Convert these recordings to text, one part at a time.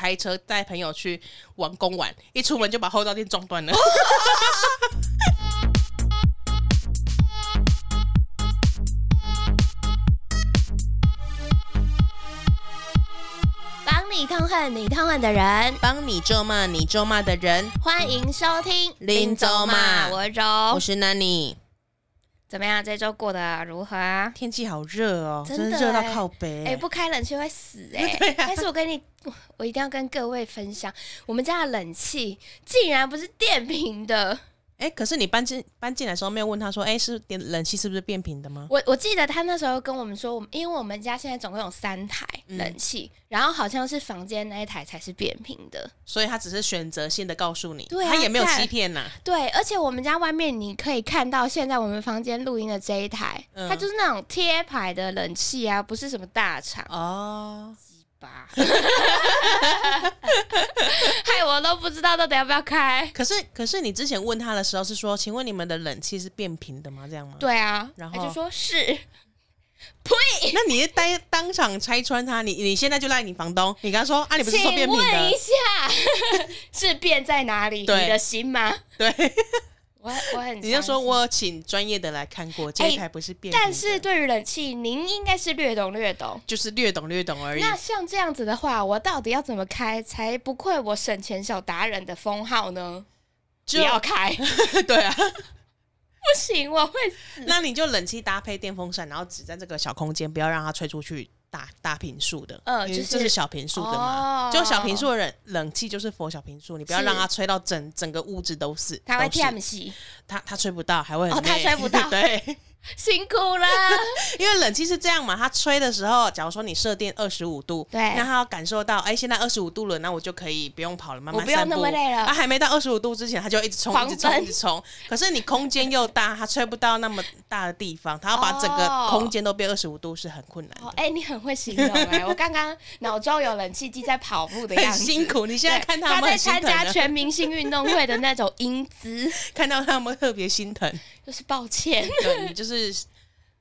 开车带朋友去玩公玩，一出门就把后照镜撞断了。帮你痛恨你痛恨的人，帮你咒骂你咒骂的人，欢迎收听林咒骂，我是柔，我是 Nanny。怎么样？这周过得如何啊？天气好热哦，真的热到靠北。哎，不开冷气会死哎。但是我跟你，我一定要跟各位分享，我们家的冷气竟然不是电瓶的。哎，可是你搬进搬进来的时候没有问他说，哎，是电冷气是不是变频的吗？我我记得他那时候跟我们说，因为我们家现在总共有三台冷气，嗯、然后好像是房间那一台才是变频的，所以他只是选择性的告诉你，对、啊，他也没有欺骗呐、啊。对，而且我们家外面你可以看到，现在我们房间录音的这一台，嗯、它就是那种贴牌的冷气啊，不是什么大厂哦。吧，害我都不知道到底要不要开。可是，可是你之前问他的时候是说，请问你们的冷气是变频的吗？这样吗？对啊，然后他就说是。呸！那你当当场拆穿他，你你现在就赖你房东，你跟他说啊，你不是说变频的？请问一下，是变在哪里？你的心吗？对。我我很，你就说我请专业的来看过，这一台不是变。但是对于冷气，您应该是略懂略懂，就是略懂略懂而已。那像这样子的话，我到底要怎么开才不愧我省钱小达人的封号呢？就要开，对啊，不行，我会死。那你就冷气搭配电风扇，然后只在这个小空间，不要让它吹出去。大大平数的，嗯，就是这是小平数的嘛，哦、就小平数的冷冷气就是佛小平数，你不要让它吹到整整个屋子都是，它会 T M C，，它它吹不到，还会很哦，它吹不到，对。辛苦了，因为冷气是这样嘛，它吹的时候，假如说你设定二十五度，对，那它要感受到，哎，现在二十五度了，那我就可以不用跑了，慢慢散步。我不用那么累了。它还没到二十五度之前，它就一直冲，一直冲，一直冲。可是你空间又大，它吹不到那么大的地方，它要把整个空间都变二十五度是很困难的。哎，你很会形容哎，我刚刚脑中有冷气机在跑步的样子，很辛苦。你现在看他们在参加全明星运动会的那种英姿，看到他们特别心疼，就是抱歉，对你就是。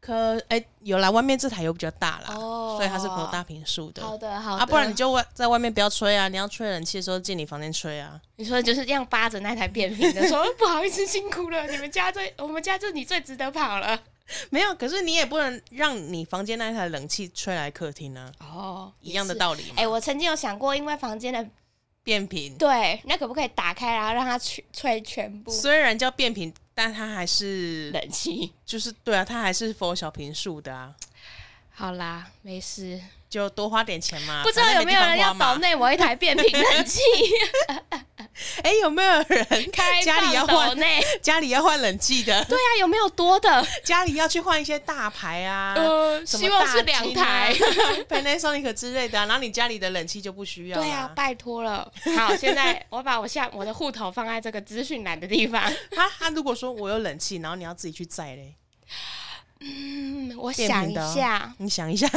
可哎、欸，有啦，外面这台油比较大啦，哦、所以它是否大坪数的。好的，好的。啊，不然你就外在外面不要吹啊，你要吹冷气的时候进你房间吹啊。你说就是这样扒着那台变频的，说 不好意思，辛苦了，你们家最，我们家就你最值得跑了。没有，可是你也不能让你房间那一台冷气吹来客厅啊。哦，一样的道理嘛。哎、欸，我曾经有想过，因为房间的变频，对，那可不可以打开，然后让它吹吹全部？虽然叫变频。但它还是冷气，就是对啊，它还是 for 小平数的啊。好啦，没事，就多花点钱嘛。不知道有没有人要岛内我一台变频冷气？哎，有没有人开 家里要换内 家里要换冷气的？对啊，有没有多的？家里要去换一些大牌啊？呃，希望是两台 Panasonic 之类的，然后你家里的冷气就不需要。对啊，拜托了。好，现在我把我下我的户头放在这个资讯栏的地方。他他如果说我有冷气，然后你要自己去载嘞？嗯，我想一下，你想一下。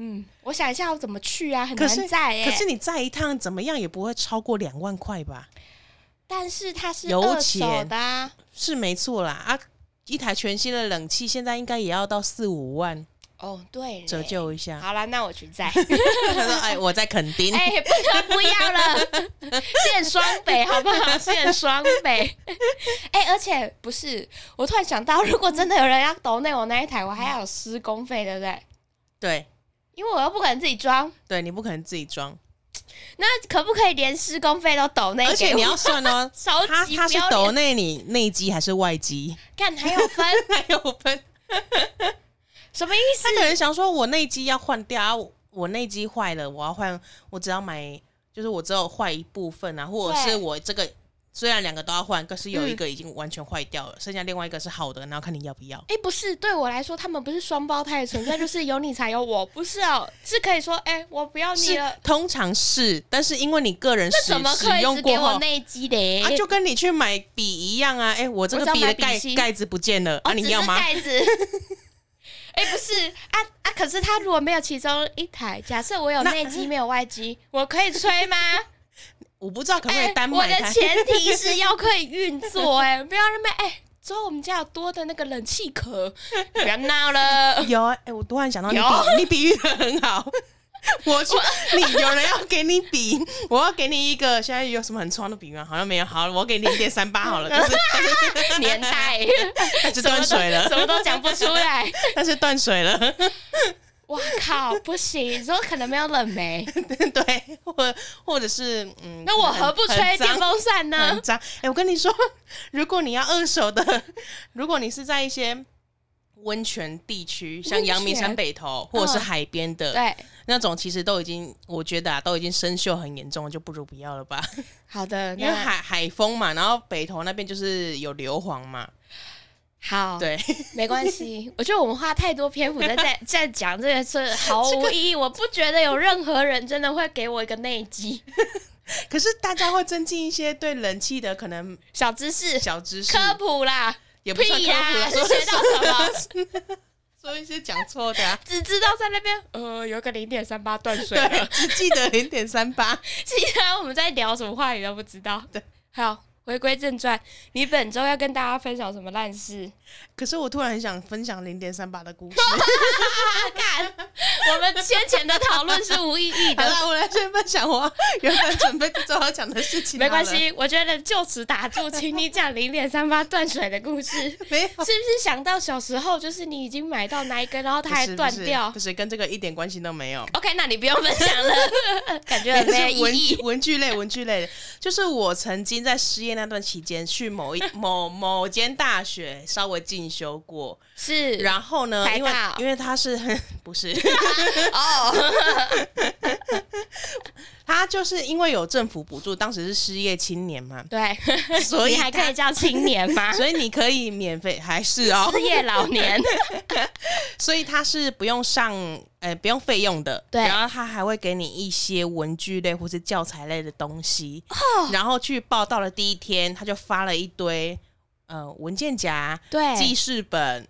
嗯，我想一下要怎么去啊，很难载哎。可是你载一趟怎么样也不会超过两万块吧？但是它是二手的啊，是没错啦啊！一台全新的冷气现在应该也要到四五万哦。对，折旧一下。好了，那我去载。他说：“哎，我在垦丁。”哎，不要了，现双北好不好？现双北。哎，而且不是，我突然想到，如果真的有人要抖内我那一台，我还要有施工费，对不对？对。因为我又不可能自己装，对，你不可能自己装，那可不可以连施工费都抖内？而且你要算哦，超级他他是抖内你内机还是外机？看还有分，还有分，什么意思？他可能想说我内机要换掉，我我内机坏了，我要换，我只要买，就是我只有坏一部分啊，或者是我这个。虽然两个都要换，可是有一个已经完全坏掉了，嗯、剩下另外一个是好的，然后看你要不要。哎、欸，不是，对我来说，他们不是双胞胎的存在，就是有你才有我，不是哦，是可以说，哎、欸，我不要你了。通常是，但是因为你个人使，怎么可以使用过后内机的、啊，就跟你去买笔一样啊。哎、欸，我这个笔的盖盖子不见了，哦、啊，你要吗？盖子。哎、欸，不是啊啊！可是他如果没有其中一台，假设我有内机没有外机，我可以吹吗？我不知道可不可以单买、欸。我的前提是要可以运作、欸，哎，不要那么哎。之后我们家有多的那个冷气壳，不要闹了。有哎、欸，我突然想到你比，有 你比喻的很好。我去，你有人要给你比，我要给你一个。现在有什么很创的比喻吗？好像没有。好，我给你一点三八好了。年代，但是断水了，什么都讲不出来。但是断水了。哇靠，不行！你说可能没有冷媒，对，或或者是嗯，那我何不吹电风扇呢？很脏！哎、欸，我跟你说，如果你要二手的，如果你是在一些温泉地区，像阳明山北头或者是海边的，对，那种其实都已经，我觉得啊，都已经生锈很严重了，就不如不要了吧。好的，因为海海风嘛，然后北头那边就是有硫磺嘛。好，对，没关系。我觉得我们花太多篇幅在 在在讲这件事，毫无意义。我不觉得有任何人真的会给我一个内机。可是大家会增进一些对冷气的可能小知识、小知识科普啦，也不算科普啦，是学到什么？说一些讲错的、啊，只知道在那边呃有个零点三八断水了，只记得零点三八，其他我们在聊什么话语都不知道。对，好。回归正传，你本周要跟大家分享什么烂事？可是我突然很想分享零点三八的故事。看，我们先前的讨论是无意义的。好了，我来先分享我原本准备最后要讲的事情。没关系，我觉得就此打住，请你讲零点三八断水的故事。没有，是不是想到小时候，就是你已经买到那一根，然后它还断掉？不是，跟这个一点关系都没有。OK，那你不用分享了，感觉很没有意义。文具类，文具类的，就是我曾经在实验。那段期间去某一 某某间大学稍微进修过，是，然后呢，因为因为他是不是。哦，他就是因为有政府补助，当时是失业青年嘛，对，所以还可以叫青年吗？所以你可以免费，还是哦，失业老年，所以他是不用上。哎、欸，不用费用的，对。然后他还会给你一些文具类或是教材类的东西。哦。然后去报道的第一天，他就发了一堆呃文件夹、对，记事本，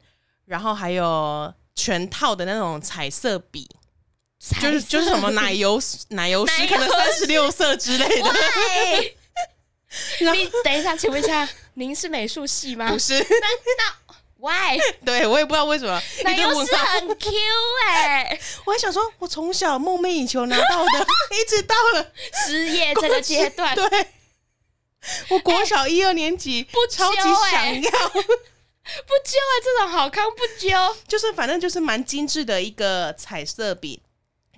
然后还有全套的那种彩色笔，就是就是什么 奶油奶油师，可能三十六色之类的。你等一下，请问一下，您是美术系吗？不是。Why？对，我也不知道为什么，奶油是很 Q 哎、欸，我还想说，我从小梦寐以求拿到的，一直到了失业这个阶段，对，我国小一二年级、欸、不超级想要，不揪哎、欸，这种好康不揪，就是反正就是蛮精致的一个彩色笔，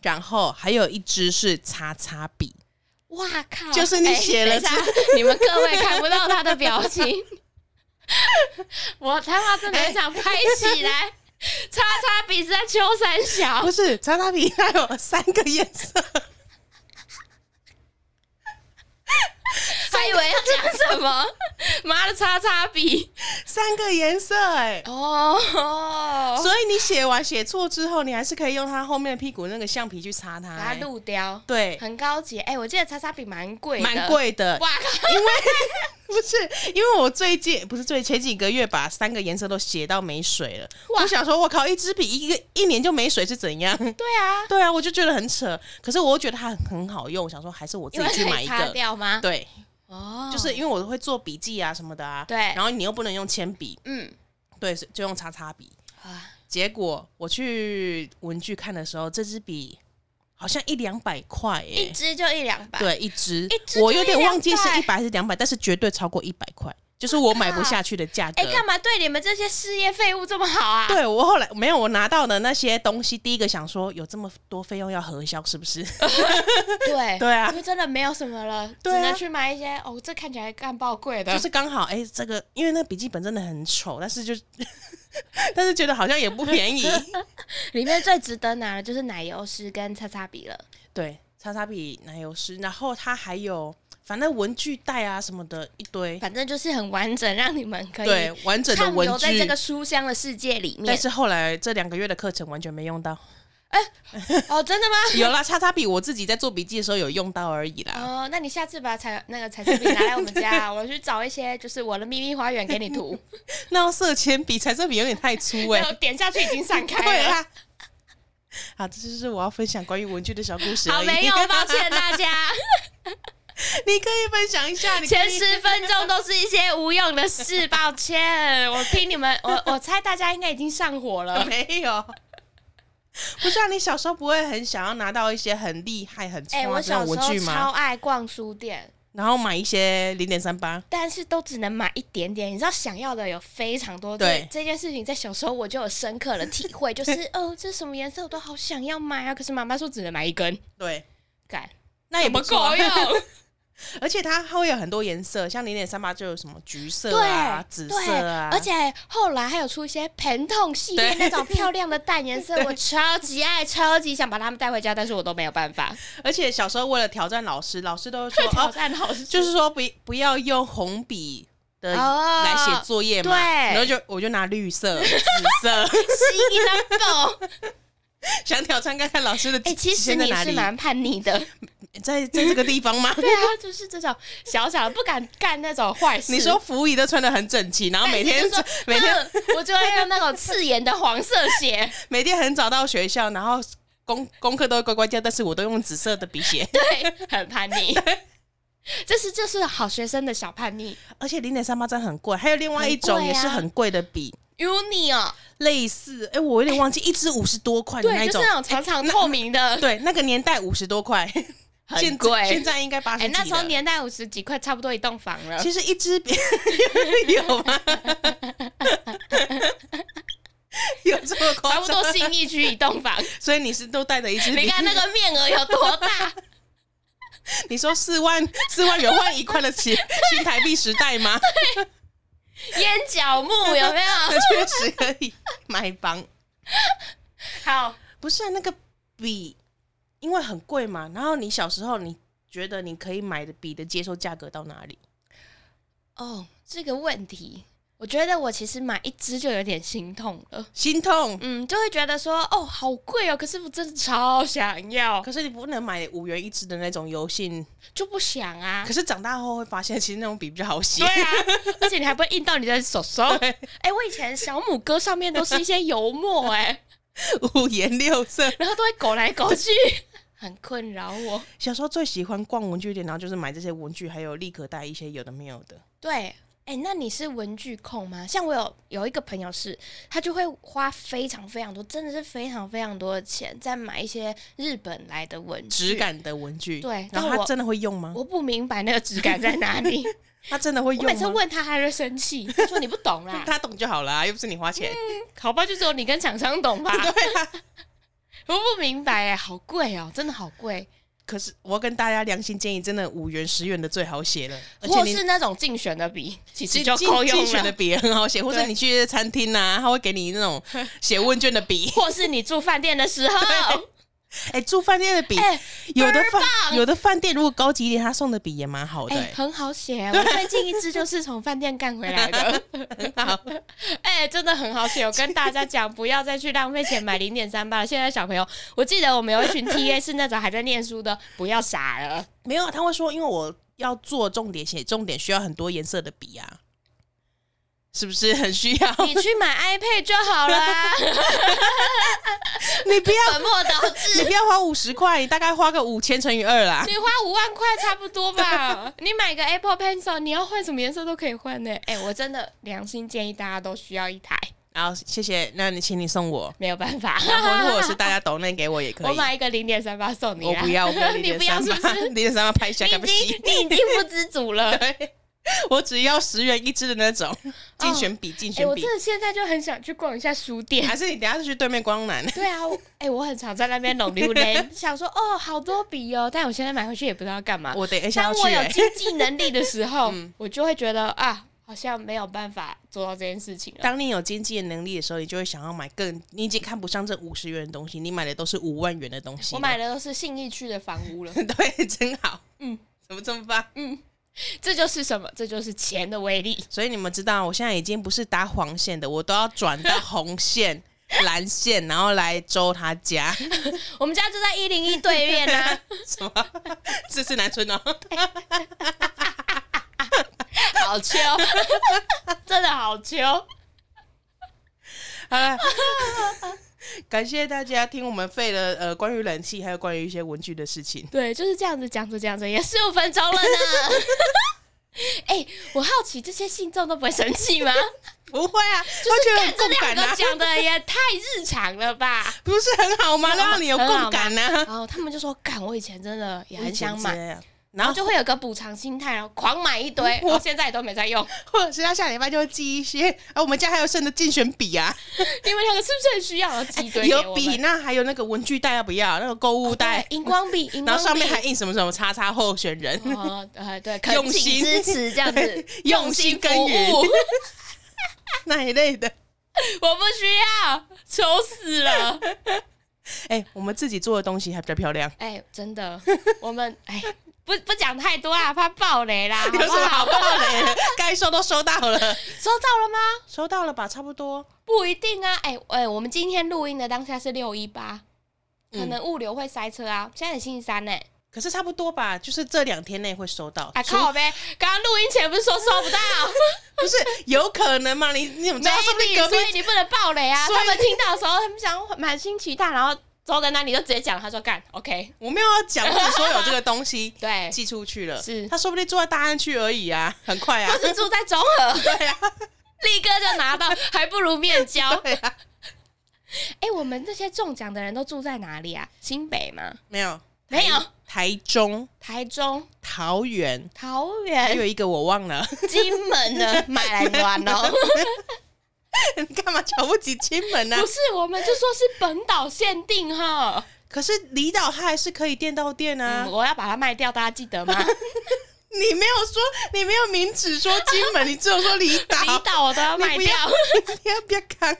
然后还有一支是叉叉笔，哇靠，就是你写了、欸，你们各位看不到他的表情。我他妈真的很想拍起来，欸、叉叉笔是在秋山小，不是叉叉笔，它有三个颜色。还以为要讲什么？妈的，叉叉笔三个颜色哎、欸！哦，所以你写完写错之后，你还是可以用它后面的屁股那个橡皮去擦它、它露雕。对，很高级。哎、欸，我记得叉叉笔蛮贵，蛮贵的。哇靠！因为 不是，因为我最近不是最前几个月把三个颜色都写到没水了。我想说，我靠，一支笔一个一年就没水是怎样？对啊，对啊，我就觉得很扯。可是我又觉得它很好用，我想说还是我自己去买一个。擦掉吗？对。哦，就是因为我会做笔记啊什么的啊，对，然后你又不能用铅笔，嗯，对，就用叉叉笔啊。结果我去文具看的时候，这支笔好像一两百块，诶，一支就一两百，对，一支，我有点忘记是一百还是两百，但是绝对超过一百块。就是我买不下去的价格。哎，干嘛对你们这些事业废物这么好啊？对，我后来没有，我拿到的那些东西，第一个想说有这么多费用要核销，是不是？对 对啊，因为真的没有什么了，只能去买一些哦，这看起来干爆贵的。就是刚好哎，这个因为那笔记本真的很丑，但是就 但是觉得好像也不便宜。里面最值得拿的就是奶油师跟擦擦笔了。对，擦擦笔、奶油师，然后它还有。反正文具袋啊什么的一堆，反正就是很完整，让你们可以对完整的文具在这个书香的世界里面。但是后来这两个月的课程完全没用到。哎、欸，哦，真的吗？有啦，叉叉笔我自己在做笔记的时候有用到而已啦。哦，那你下次把彩那个彩色笔拿来我们家，我去找一些就是我的秘密花园给你涂。那要色铅笔，彩色笔有点太粗哎、欸，点下去已经散开了。好，这就是我要分享关于文具的小故事。好，没有，抱歉大家。你可以分享一下，你前十分钟都是一些无用的事，抱歉。我听你们，我我猜大家应该已经上火了。没有，不是啊，你小时候不会很想要拿到一些很厉害、很哎、欸，我小时候超爱逛书店，然后买一些零点三八，但是都只能买一点点。你知道，想要的有非常多。对这件事情，在小时候我就有深刻的体会，就是哦，这什么颜色我都好想要买啊，可是妈妈说只能买一根。对，干，那也不够用。而且它会有很多颜色，像零点三八就有什么橘色啊、紫色啊，而且后来还有出一些盆痛系列那种漂亮的淡颜色，我超级爱，超级想把它们带回家，但是我都没有办法。而且小时候为了挑战老师，老师都说挑战老师，哦、就是说不不要用红笔的来写作业嘛，对，然后就我就拿绿色、紫色，是一 想挑战看看老师的。哎、欸，其实你是蛮叛逆的。在在这个地方吗？对啊，就是这种小小的不敢干那种坏事。你说服仪都穿的很整齐，然后每天每天我就会用那种刺眼的黄色鞋，每天很早到学校，然后功功课都会乖乖交，但是我都用紫色的笔写。对，很叛逆。这是这是好学生的小叛逆，而且零点三八真的很贵，还有另外一种也是很贵的笔，Uni 哦，类似哎，我有点忘记，一支五十多块的那种，就是那种长长透明的，对，那个年代五十多块。很贵，现在应该八十几。那时候年代五十几块，差不多一栋房了。其实一支笔有吗？有这么夸张？差不多信义区一栋房。所以你是都带着一支笔？你看那个面额有多大？你说四万四万元换一块的新新台币时代吗？对，烟角木有没有？确实可以买房。好，不是啊，那个笔。因为很贵嘛，然后你小时候你觉得你可以买的笔的接受价格到哪里？哦，这个问题，我觉得我其实买一支就有点心痛了，心痛，嗯，就会觉得说，哦，好贵哦，可是我真的超想要，可是你不能买五元一支的那种油性，就不想啊。可是长大后会发现，其实那种笔比较好写，对啊，而且你还不会印到你的手手。哎、欸，我以前小拇哥上面都是一些油墨、欸，哎，五颜六色，然后都会勾来勾去。很困扰我。小时候最喜欢逛文具店，然后就是买这些文具，还有立可带一些有的没有的。对，哎、欸，那你是文具控吗？像我有有一个朋友是，他就会花非常非常多，真的是非常非常多的钱，在买一些日本来的文具，质感的文具。对，然后他真的会用吗？我不明白那个质感在哪里。他真的会用每次问他，他就生气，他说你不懂啦。他懂就好了，又不是你花钱。嗯、好吧，就只有你跟厂商懂吧。对啊。我不明白哎，好贵哦，真的好贵。可是我要跟大家良心建议，真的五元十元的最好写了，或是那种竞选的笔，其实就够用了。竞选的笔也很好写，或者你去餐厅啊，他会给你那种 写问卷的笔，或是你住饭店的时候。哎、欸，住饭店的笔、欸，有的饭有的饭店如果高级一点，他送的笔也蛮好的、很好写。我 最近一支就是从饭店干回来的，很好。哎、欸，真的很好写。我跟大家讲，不要再去浪费钱买零点三八了。现在小朋友，我记得我们有一群 TA 是那种还在念书的，不要傻了。没有，他会说，因为我要做重点写重点，需要很多颜色的笔啊。是不是很需要？你去买 iPad 就好了。你不要本末倒置，你不要花五十块，你大概花个五千乘以二啦。你花五万块差不多吧？你买个 Apple Pencil，你要换什么颜色都可以换呢。哎、欸，我真的良心建议大家都需要一台。然后谢谢，那你请你送我，没有办法。然后或者是大家抖内给我也可以。我买一个零点三八送你。我不要，我不要零点三八，零点三八拍一下，干不起。你已经不知足了。我只要十元一支的那种 竞选笔，竞选笔。我真的现在就很想去逛一下书店。还是你等下就去对面光南？对啊，哎、欸，我很常在那边弄榴莲，想说哦，好多笔哦，但我现在买回去也不知道要干嘛。我等一下要去、欸。当我有经济能力的时候，我就会觉得啊，好像没有办法做到这件事情了。当你有经济能力的时候，你就会想要买更，你已经看不上这五十元的东西，你买的都是五万元的东西。我买的都是信义区的房屋了。对，真好。嗯，怎么这么棒？嗯。这就是什么？这就是钱的威力。所以你们知道，我现在已经不是搭黄线的，我都要转到 红线、蓝线，然后来周他家。我们家就在一零一对面啊！什么？这是南村哦。好秋，真的好秋。好了。感谢大家听我们费了呃关于冷气还有关于一些文具的事情。对，就是这样子讲着讲着也十五分钟了呢。哎、欸，我好奇这些信众都不会生气吗？不会啊，就是觉得很共感啊，讲的也太日常了吧？不是很好吗？让你有共感呢、啊。然后他们就说：“感，我以前真的也很想买。”然后就会有个补偿心态，然后狂买一堆，我 现在也都没在用。或者是他下礼拜就会寄一些，啊，我们家还有剩的竞选笔啊，你们两个是不是很需要？寄一堆有笔，那还有那个文具袋要不要？那个购物袋，荧、哦、光笔，然后上面还印什么什么叉叉候选人，哦，对对，用心支持这样子，用心耕耘，那一类的，我不需要，愁死了。哎、欸，我们自己做的东西还比较漂亮。哎、欸，真的，我们哎。不不讲太多啊，怕爆雷啦！有什么好爆雷？该收都收到了，收到了吗？收到了吧，差不多。不一定啊，哎、欸、哎、欸，我们今天录音的当下是六一八，可能物流会塞车啊。现在星期三呢、欸，可是差不多吧，就是这两天内会收到。啊靠呗！刚刚录音前不是说收不到？不是有可能吗？你你怎么知道说你隔壁？所以你不能爆雷啊！他们听到的时候，他们想满心期待，然后。坐在那你就直接讲，他说干，OK，我没有要讲，我只说有这个东西，对，寄出去了，是，他说不定住在大安区而已啊，很快啊，他是住在中和，对啊，立刻就拿到，还不如面交，对啊，哎、欸，我们这些中奖的人都住在哪里啊？新北吗？没有，没有，台中，台中，桃园，桃园，还有一个我忘了，金门的买来玩哦。你干嘛瞧不起金门呢、啊？不是，我们就说是本岛限定哈。可是离岛它还是可以店到店啊、嗯。我要把它卖掉，大家记得吗？你没有说，你没有明指说金门，你只有说离岛。离岛我都要卖掉，你要不要扛？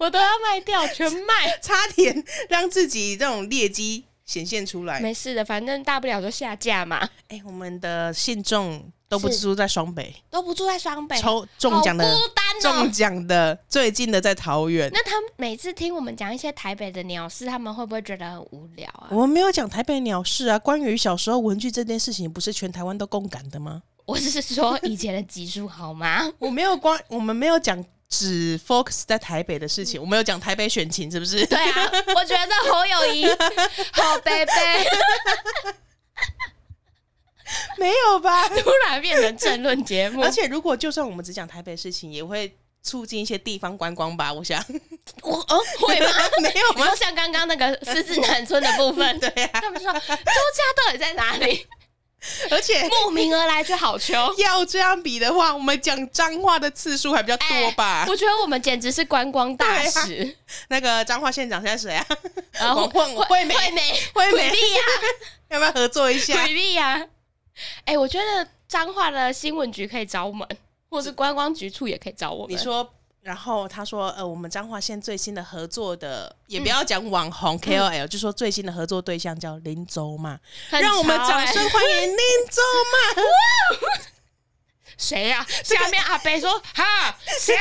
我都要卖掉，全卖，差点让自己这种劣迹显现出来。没事的，反正大不了就下架嘛。哎、欸，我们的信众。都不住在双北，都不住在双北，抽中奖的，中奖的最近的在桃园。那他们每次听我们讲一些台北的鸟事，他们会不会觉得很无聊啊？我们没有讲台北鸟事啊，关于小时候文具这件事情，不是全台湾都共感的吗？我是说以前的集数好吗？我没有关，我们没有讲只 focus 在台北的事情，我们有讲台北选情，是不是？对啊，我觉得侯友宜 好贝贝。没有吧？突然变成政论节目，而且如果就算我们只讲台北事情，也会促进一些地方观光吧？我想，我哦会吗？没有吗？就像刚刚那个狮子南村的部分，对呀、啊，他们说周家到底在哪里？而且慕名而来就好球。要这样比的话，我们讲脏话的次数还比较多吧？欸、我觉得我们简直是观光大使。啊、那个彰化县长现在谁啊？啊，黄惠惠美惠美惠美丽呀，要不要合作一下？惠丽呀。哎、欸，我觉得彰化的新闻局可以找我们，或是观光局处也可以找我们。你说，然后他说，呃，我们彰化县最新的合作的，也不要讲网红 KOL，、嗯、就说最新的合作对象叫林州嘛，欸、让我们掌声欢迎林州嘛。谁呀、啊？下面阿北说哈，香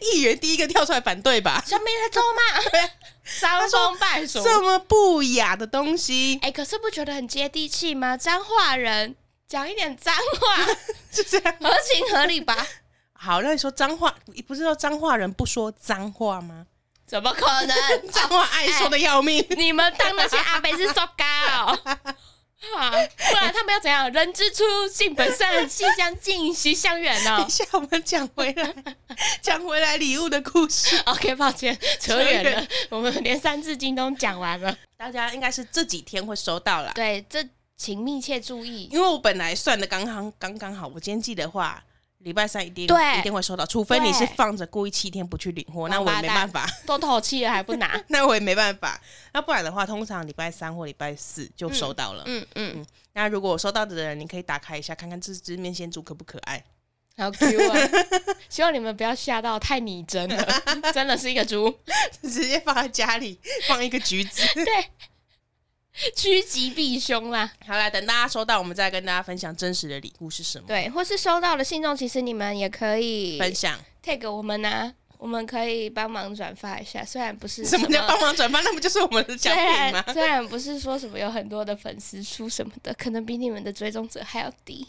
议员第一个跳出来反对吧？下面在咒骂，伤风败俗，这么不雅的东西。哎、欸，可是不觉得很接地气吗？彰化人讲一点脏话，是这样，合情合理吧？好，那你说脏话，你不是说彰化人不说脏话吗？怎么可能？脏话爱说的要命。欸、你们当那些阿北是说高。啊，不然他们要怎样？人之初，性本善，性相近，习相远呢？等一下，我们讲回来，讲回来礼物的故事。OK，抱歉，扯远了。我们连三字经都讲完了，大家应该是这几天会收到了。对，这请密切注意，因为我本来算的刚刚刚刚好，我今天记的话。礼拜三一定对一定会收到，除非你是放着故意七天不去领货，那我也没办法。都透气了还不拿，那我也没办法。那不然的话，通常礼拜三或礼拜四就收到了。嗯嗯，嗯，嗯。那如果我收到的人，你可以打开一下，看看这只面线猪可不可爱，好 Q 啊！希望你们不要吓到太拟真了，真的是一个猪，直接放在家里放一个橘子。对。趋吉避凶啦！好啦，等大家收到，我们再跟大家分享真实的礼物是什么。对，或是收到的信众，其实你们也可以分享 tag 我们呢、啊，我们可以帮忙转发一下。虽然不是什么叫帮忙转发，那不就是我们的奖品吗？虽然不是说什么有很多的粉丝数什么的，可能比你们的追踪者还要低。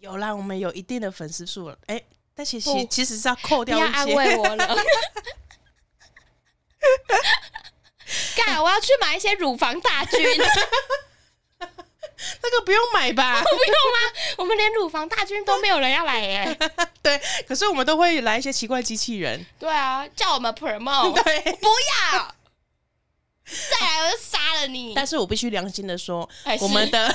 有啦，我们有一定的粉丝数了。哎、欸，但其实其实是要扣掉一些。要安慰我了。干！我要去买一些乳房大军。那个不用买吧？不用吗？我们连乳房大军都没有人要来耶。对，可是我们都会来一些奇怪机器人。对啊，叫我们 promote。对，不要。再来我就杀了你！但是我必须良心的说，我们的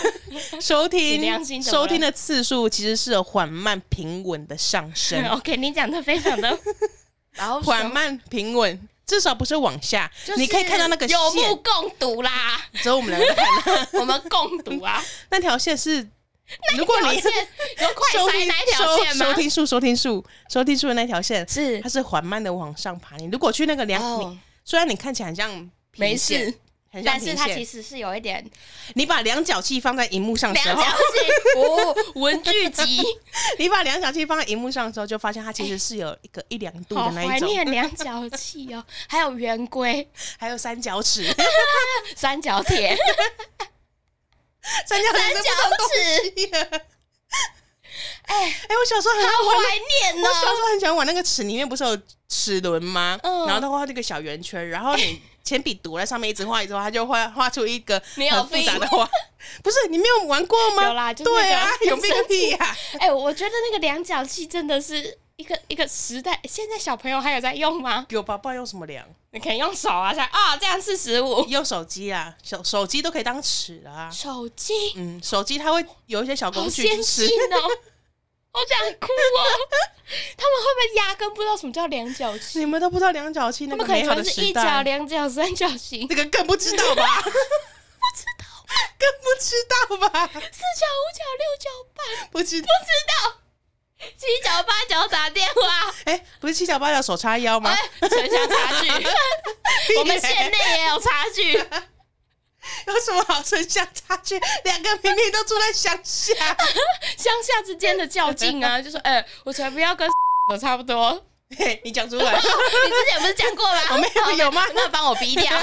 收听收听的次数其实是有缓慢平稳的上升。OK，你讲的非常的，然后缓慢平稳，至少不是往下。就是、你可以看到那个有目共睹啦，只有我们两个看，我们共睹啊。那条线是，如果你有快塞那一条线吗？收听数，收听数，收听数的那条线是，它是缓慢的往上爬。你如果去那个两、哦虽然你看起来很像。没事，但是它其实是有一点。你把量角器放在荧幕上的时候，量角器哦，文具集。你把量角器放在荧幕上的时候，就发现它其实是有一个一两度的那一种。好怀念量角器哦，还有圆规，还有三角尺、三角铁、三角三角尺。哎哎，我小时候很好怀念呢。我小时候很喜欢玩那个尺，里面不是有齿轮吗？然后它画这个小圆圈，然后你。铅笔堵在上面，一直画，一直画，他就画画出一个很复杂的画。不是你没有玩过吗？有啦，就是、对啊，有病个屁呀、啊！哎、欸，我觉得那个量角器真的是一个一个时代。现在小朋友还有在用吗？有爸爸用什么量？你可以用手啊，像啊、哦、这样四十五。用手机啊，手手机都可以当尺啊。手机，嗯，手机它会有一些小工具，好先进哦。好想哭哦！他们会不会压根不知道什么叫量角器？你们都不知道量角器？那个可能是一角、两角、三角形，那个更不知道吧？不知道，更不知道吧？四角、五角、六角八，不知不知道。七角、八角打电话，哎、欸，不是七角八角手叉腰吗？城乡差距，我们县内也有差距。有什么好城乡差距？两个明明都住在乡下，乡下之间的较劲啊！就说，哎、欸，我才不要跟我差不多。嘿，你讲出来，你之前不是讲过吗？我没有，有吗？那帮我逼掉。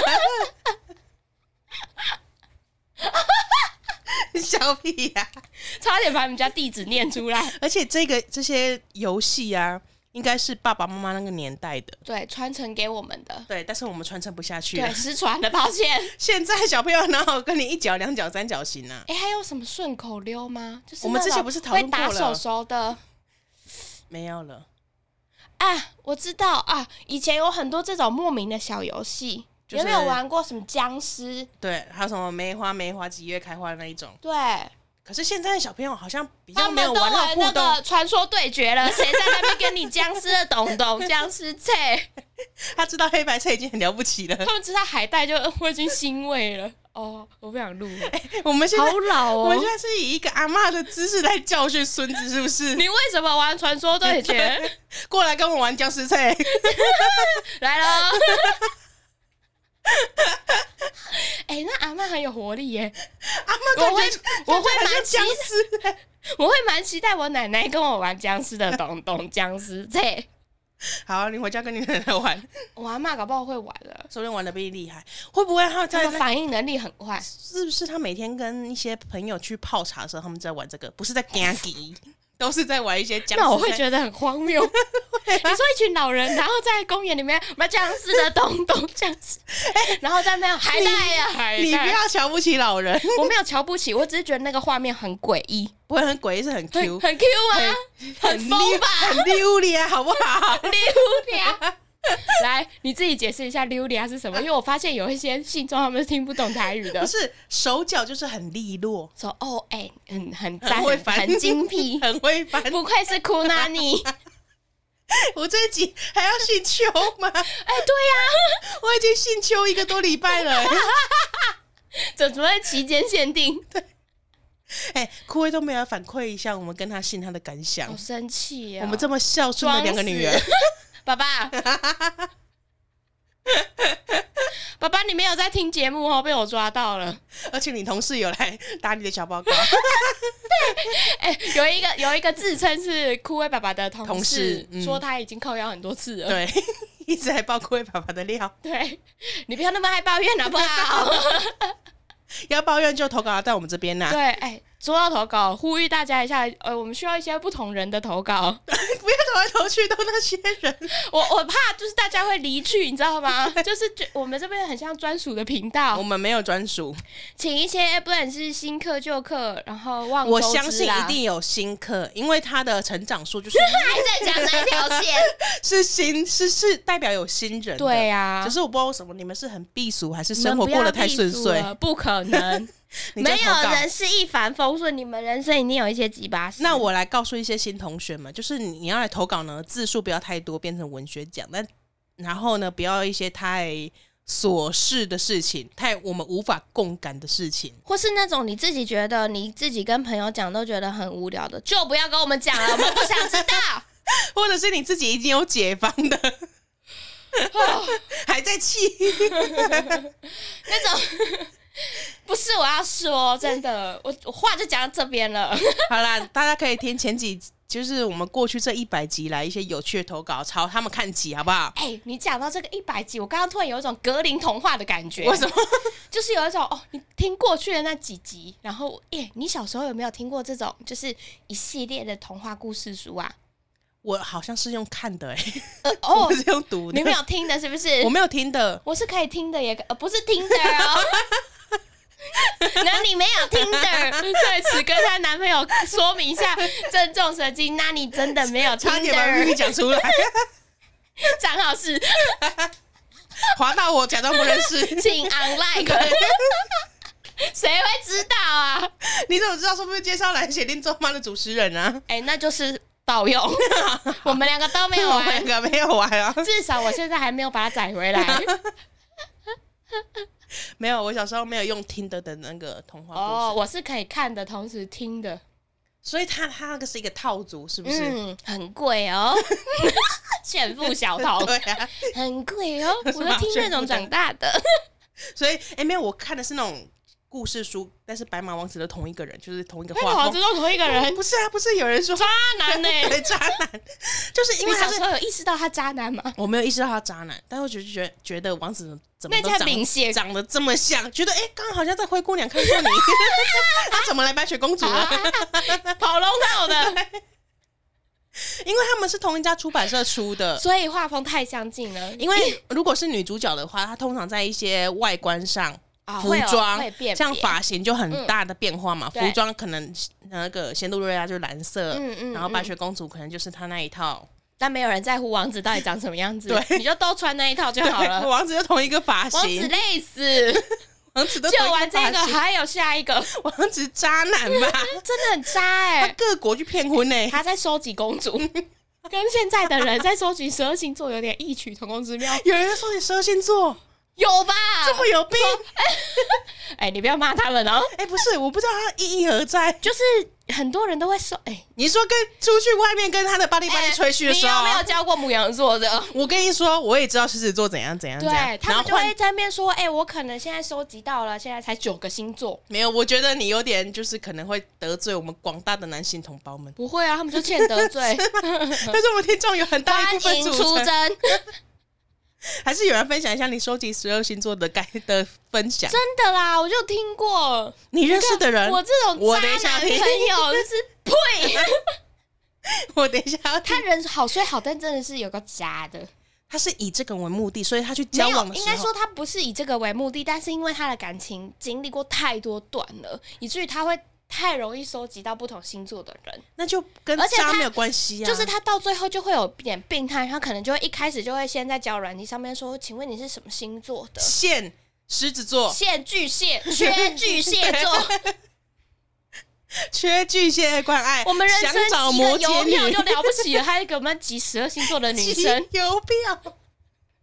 小屁呀、啊！差点把你们家地址念出来。而且这个这些游戏啊。应该是爸爸妈妈那个年代的，对，传承给我们的，对，但是我们传承不下去，对，失传了，抱歉。现在小朋友哪有跟你一脚、两脚、三角形啊？哎、欸，还有什么顺口溜吗？就是我们之前不是讨论过打手手的，没有了。啊，我知道啊，以前有很多这种莫名的小游戏，就是，有没有玩过什么僵尸？对，还有什么梅花梅花几月开花的那一种？对。可是现在的小朋友好像比较没有玩那个传说对决了，谁在那边跟你僵尸的东东 僵尸菜？他知道黑白菜已经很了不起了，他们知道海带就我已经欣慰了。哦，我不想录了、欸。我们现在好老哦，我们现在是以一个阿妈的姿势来教训孙子，是不是？你为什么玩传说对决？过来跟我玩僵尸菜，来了。哎、欸，那阿妈很有活力耶！阿妈我会我会蛮期待，我会蛮期待我奶奶跟我玩僵尸的懂懂僵尸这。好，你回家跟你奶奶玩。我阿妈搞不好会玩了，说不定玩的比你厉害。会不会他在反应能力很快？是不是他每天跟一些朋友去泡茶的时候，他们在玩这个？不是在 g a 都是在玩一些僵尸，那我会觉得很荒谬。你说一群老人，然后在公园里面玩僵尸的东东僵尸，然后在那海带呀海带，你不要瞧不起老人，我没有瞧不起，我只是觉得那个画面很诡异，不会很诡异，是很 Q，很 Q 吗？很疯吧，很溜咧，好不好？溜咧。来，你自己解释一下“溜达”是什么？因为我发现有一些信众他们是听不懂台语的。不是手脚就是很利落，说哦，哎、欸，嗯，很 赞，很，很精辟，很会翻，不愧是库纳尼。我这一集还要姓邱吗？哎、欸，对呀、啊，我已经姓邱一个多礼拜了，怎么会期间限定？对，哎、欸，库威都没有反馈一下，我们跟他信他的感想，好生气呀！我们这么孝顺的两个女儿。爸爸，爸爸，你没有在听节目哦，被我抓到了。而且你同事有来打你的小报告。对，哎、欸，有一个有一个自称是酷威爸爸的同事，同事、嗯、说他已经靠腰很多次了。对，一直在爆酷威爸爸的料。对，你不要那么爱抱怨好不好？要抱怨就投稿在我们这边呐。对，哎、欸，说到投稿，呼吁大家一下，呃，我们需要一些不同人的投稿，不要投来投去都那些人，我我怕就是大家会离去，你知道吗？就是我们这边很像专属的频道，我们没有专属，请一些不管是新客旧客，然后忘我相信一定有新客，因为他的成长数就是 还在讲那条线，是新是是代表有新人，对呀、啊，可是我不知道为什么你们是很避俗，还是生活过得太顺遂？不可能。没有人是一帆风顺，你们人生一定有一些鸡巴事。那我来告诉一些新同学们，就是你要来投稿呢，字数不要太多，变成文学奖。但然后呢，不要一些太琐事的事情，太我们无法共感的事情，或是那种你自己觉得你自己跟朋友讲都觉得很无聊的，就不要跟我们讲了，我们不想知道。或者是你自己已经有解方的，还在气 那种。不是我要说，真的，我我话就讲到这边了。好啦，大家可以听前几，就是我们过去这一百集来一些有趣的投稿，朝他们看齐，好不好？哎、欸，你讲到这个一百集，我刚刚突然有一种格林童话的感觉。为什么？就是有一种哦，你听过去的那几集，然后，耶、欸，你小时候有没有听过这种，就是一系列的童话故事书啊？我好像是用看的、欸，哎、呃，哦，我是用读的。你没有听的，是不是？我没有听的，我是可以听的，也呃，不是听的哦。那你没有听的，在此跟她男朋友说明一下，郑重声明。那你真的没有听的，差点讲出来。张老师，滑到我假装不认识，请 unlike。谁会知道啊？你怎么知道是不是介绍来写定做妈的主持人啊？哎、欸，那就是盗用。我们两个都没有玩，两个没有玩啊。至少我现在还没有把它载回来。没有，我小时候没有用听的的那个童话故事。哦，我是可以看的同时听的，所以它它那个是一个套组，是不是？嗯，很贵哦，炫富小偷。对啊，很贵哦，我都听那种长大的。所以，哎，没有，我看的是那种。故事书，但是白马王子的同一个人，就是同一个画风，王子都同一个人，不是啊？不是有人说渣男呢、欸？对，渣男，就是因为他是你小时候有意识到他渣男吗？我没有意识到他渣男，但我觉得觉得觉得王子怎么都长明显长得这么像，觉得哎，刚、欸、刚好像在灰姑娘看过你，他怎么来白雪公主了？跑龙套的，因为他们是同一家出版社出的，所以画风太相近了。因为如果是女主角的话，她通常在一些外观上。哦、服装像发型就很大的变化嘛，嗯、服装可能那个仙杜瑞拉就是蓝色，嗯嗯，然后白雪公主可能就是她那一套，但没有人在乎王子到底长什么样子，对，你就都穿那一套就好了。王子就同一个发型，王子累死，王子都就完这个还有下一个，王子渣男吧，真的很渣哎、欸，他各国去骗婚呢，他在收集公主，跟现在的人在收集十二星座有点异曲同工之妙，有人在收集十二星座。有吧？这么有病？哎、欸，你不要骂他们哦。哎、欸，不是，我不知道他意义何在。就是很多人都会说，哎、欸，你说跟出去外面跟他的巴黎巴黎吹嘘的时候，欸、你有没有教过母羊座的？我跟你说，我也知道狮子座怎样怎样。对，他们就会在那边说，哎、欸，我可能现在收集到了，现在才九个星座。没有，我觉得你有点就是可能会得罪我们广大的男性同胞们。不会啊，他们就欠得罪。但是我们听众有很大一部分出征。还是有人分享一下你收集十二星座的该的分享？真的啦，我就听过。你认识的人，我这种渣男朋友就是呸！我等一下，他人好虽好，但真的是有个渣的。他是以这个为目的，所以他去交往的时候，应该说他不是以这个为目的，但是因为他的感情经历过太多段了，以至于他会。太容易收集到不同星座的人，那就跟渣没有关系啊。就是他到最后就会有点病态，他可能就会一开始就会先在交友软件上面说：“请问你是什么星座的？”现狮子座，现巨蟹，缺巨蟹座，缺巨蟹关爱。我们人生想找摩羯女就了不起了，还有给我们集十二星座的女 生邮票。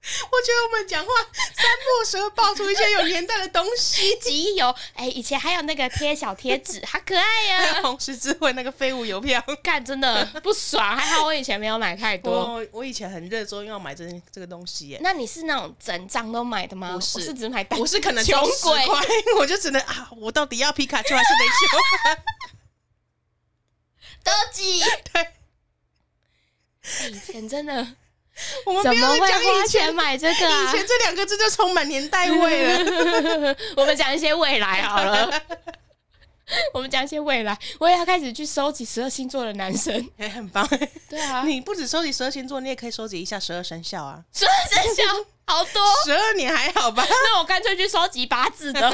我觉得我们讲话三步时会爆出一些有年代的东西，集邮哎，以前还有那个贴小贴纸，好可爱呀！红十字会那个废物邮票，干真的不爽。还好我以前没有买太多，我，我以前很热衷要买这这个东西耶。那你是那种整张都买的吗？不是，我是只买单，我是可能穷鬼，我就只能啊，我到底要皮卡丘还是雷丘？得几？对，以前真的。我们不要再讲花钱买这个啊！以前这两个字就充满年代味了。我们讲一些未来好了。我们讲一些未来，我也要开始去收集十二星座的男生，也、欸、很棒。对啊，你不止收集十二星座，你也可以收集一下十二生肖啊。十二生肖好多，十二年还好吧？那我干脆去收集八字的，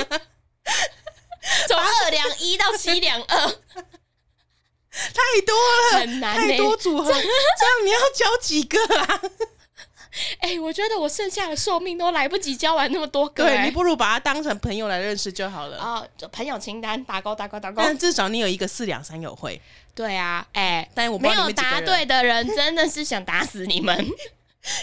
从二两一到七两二，太多了，很难、欸，太多组合，这样你要交几个啊？哎、欸，我觉得我剩下的寿命都来不及交完那么多个、欸，对，你不如把它当成朋友来认识就好了。哦，就朋友清单打勾打勾打勾，但至少你有一个四两三友会。对啊，哎、欸，但我没有答对的人真的是想打死你们。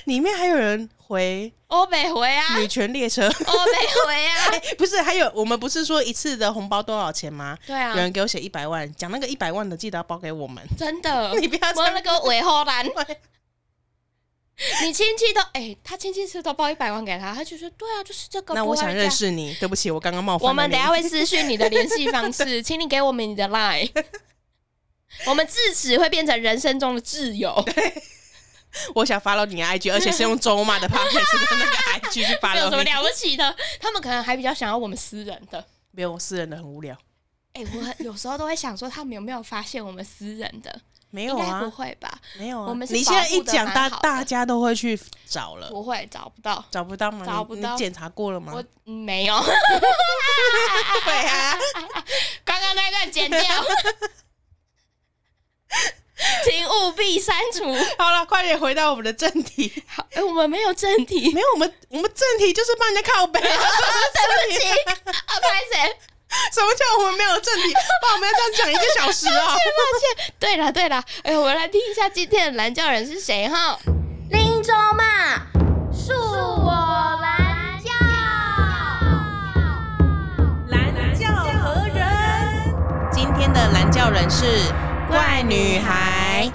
里面还有人回欧北回啊，女权列车欧北回啊、欸，不是，还有我们不是说一次的红包多少钱吗？对啊，有人给我写一百万，讲那个一百万的记得要包给我们。真的，你不要我那个尾后栏。你亲戚都哎、欸，他亲戚是都包一百万给他，他就说对啊，就是这个。那我想认识你，对不起，我刚刚冒犯。我们等下会私讯你的联系方式，请你给我们你的 line。我们自此会变成人生中的挚友。我想 follow 你的 IG，而且是用咒骂的 podcast 的那个 IG 去 follow。有什么了不起的？他们可能还比较想要我们私人的。没有，我私人的很无聊。哎、欸，我有时候都会想说，他们有没有发现我们私人的？没有啊，不会吧？没有啊，我们你现在一讲，大大家都会去找了。不会，找不到，找不到吗？找不到，检查过了吗？我没有。对啊，刚刚那段剪掉，请务必删除。好了，快点回到我们的正题。好，哎、欸，我们没有正题，没有，我们我们正题就是帮人家靠北。对不起，啊，拍谁？什么叫我们没有正题？哇，我们要这样讲一个小时啊！抱歉，抱歉。对了，对了，哎，我们来听一下今天的蓝教人是谁哈？林州嘛，恕我蓝教，蓝教何人？今天的蓝教人是怪女孩。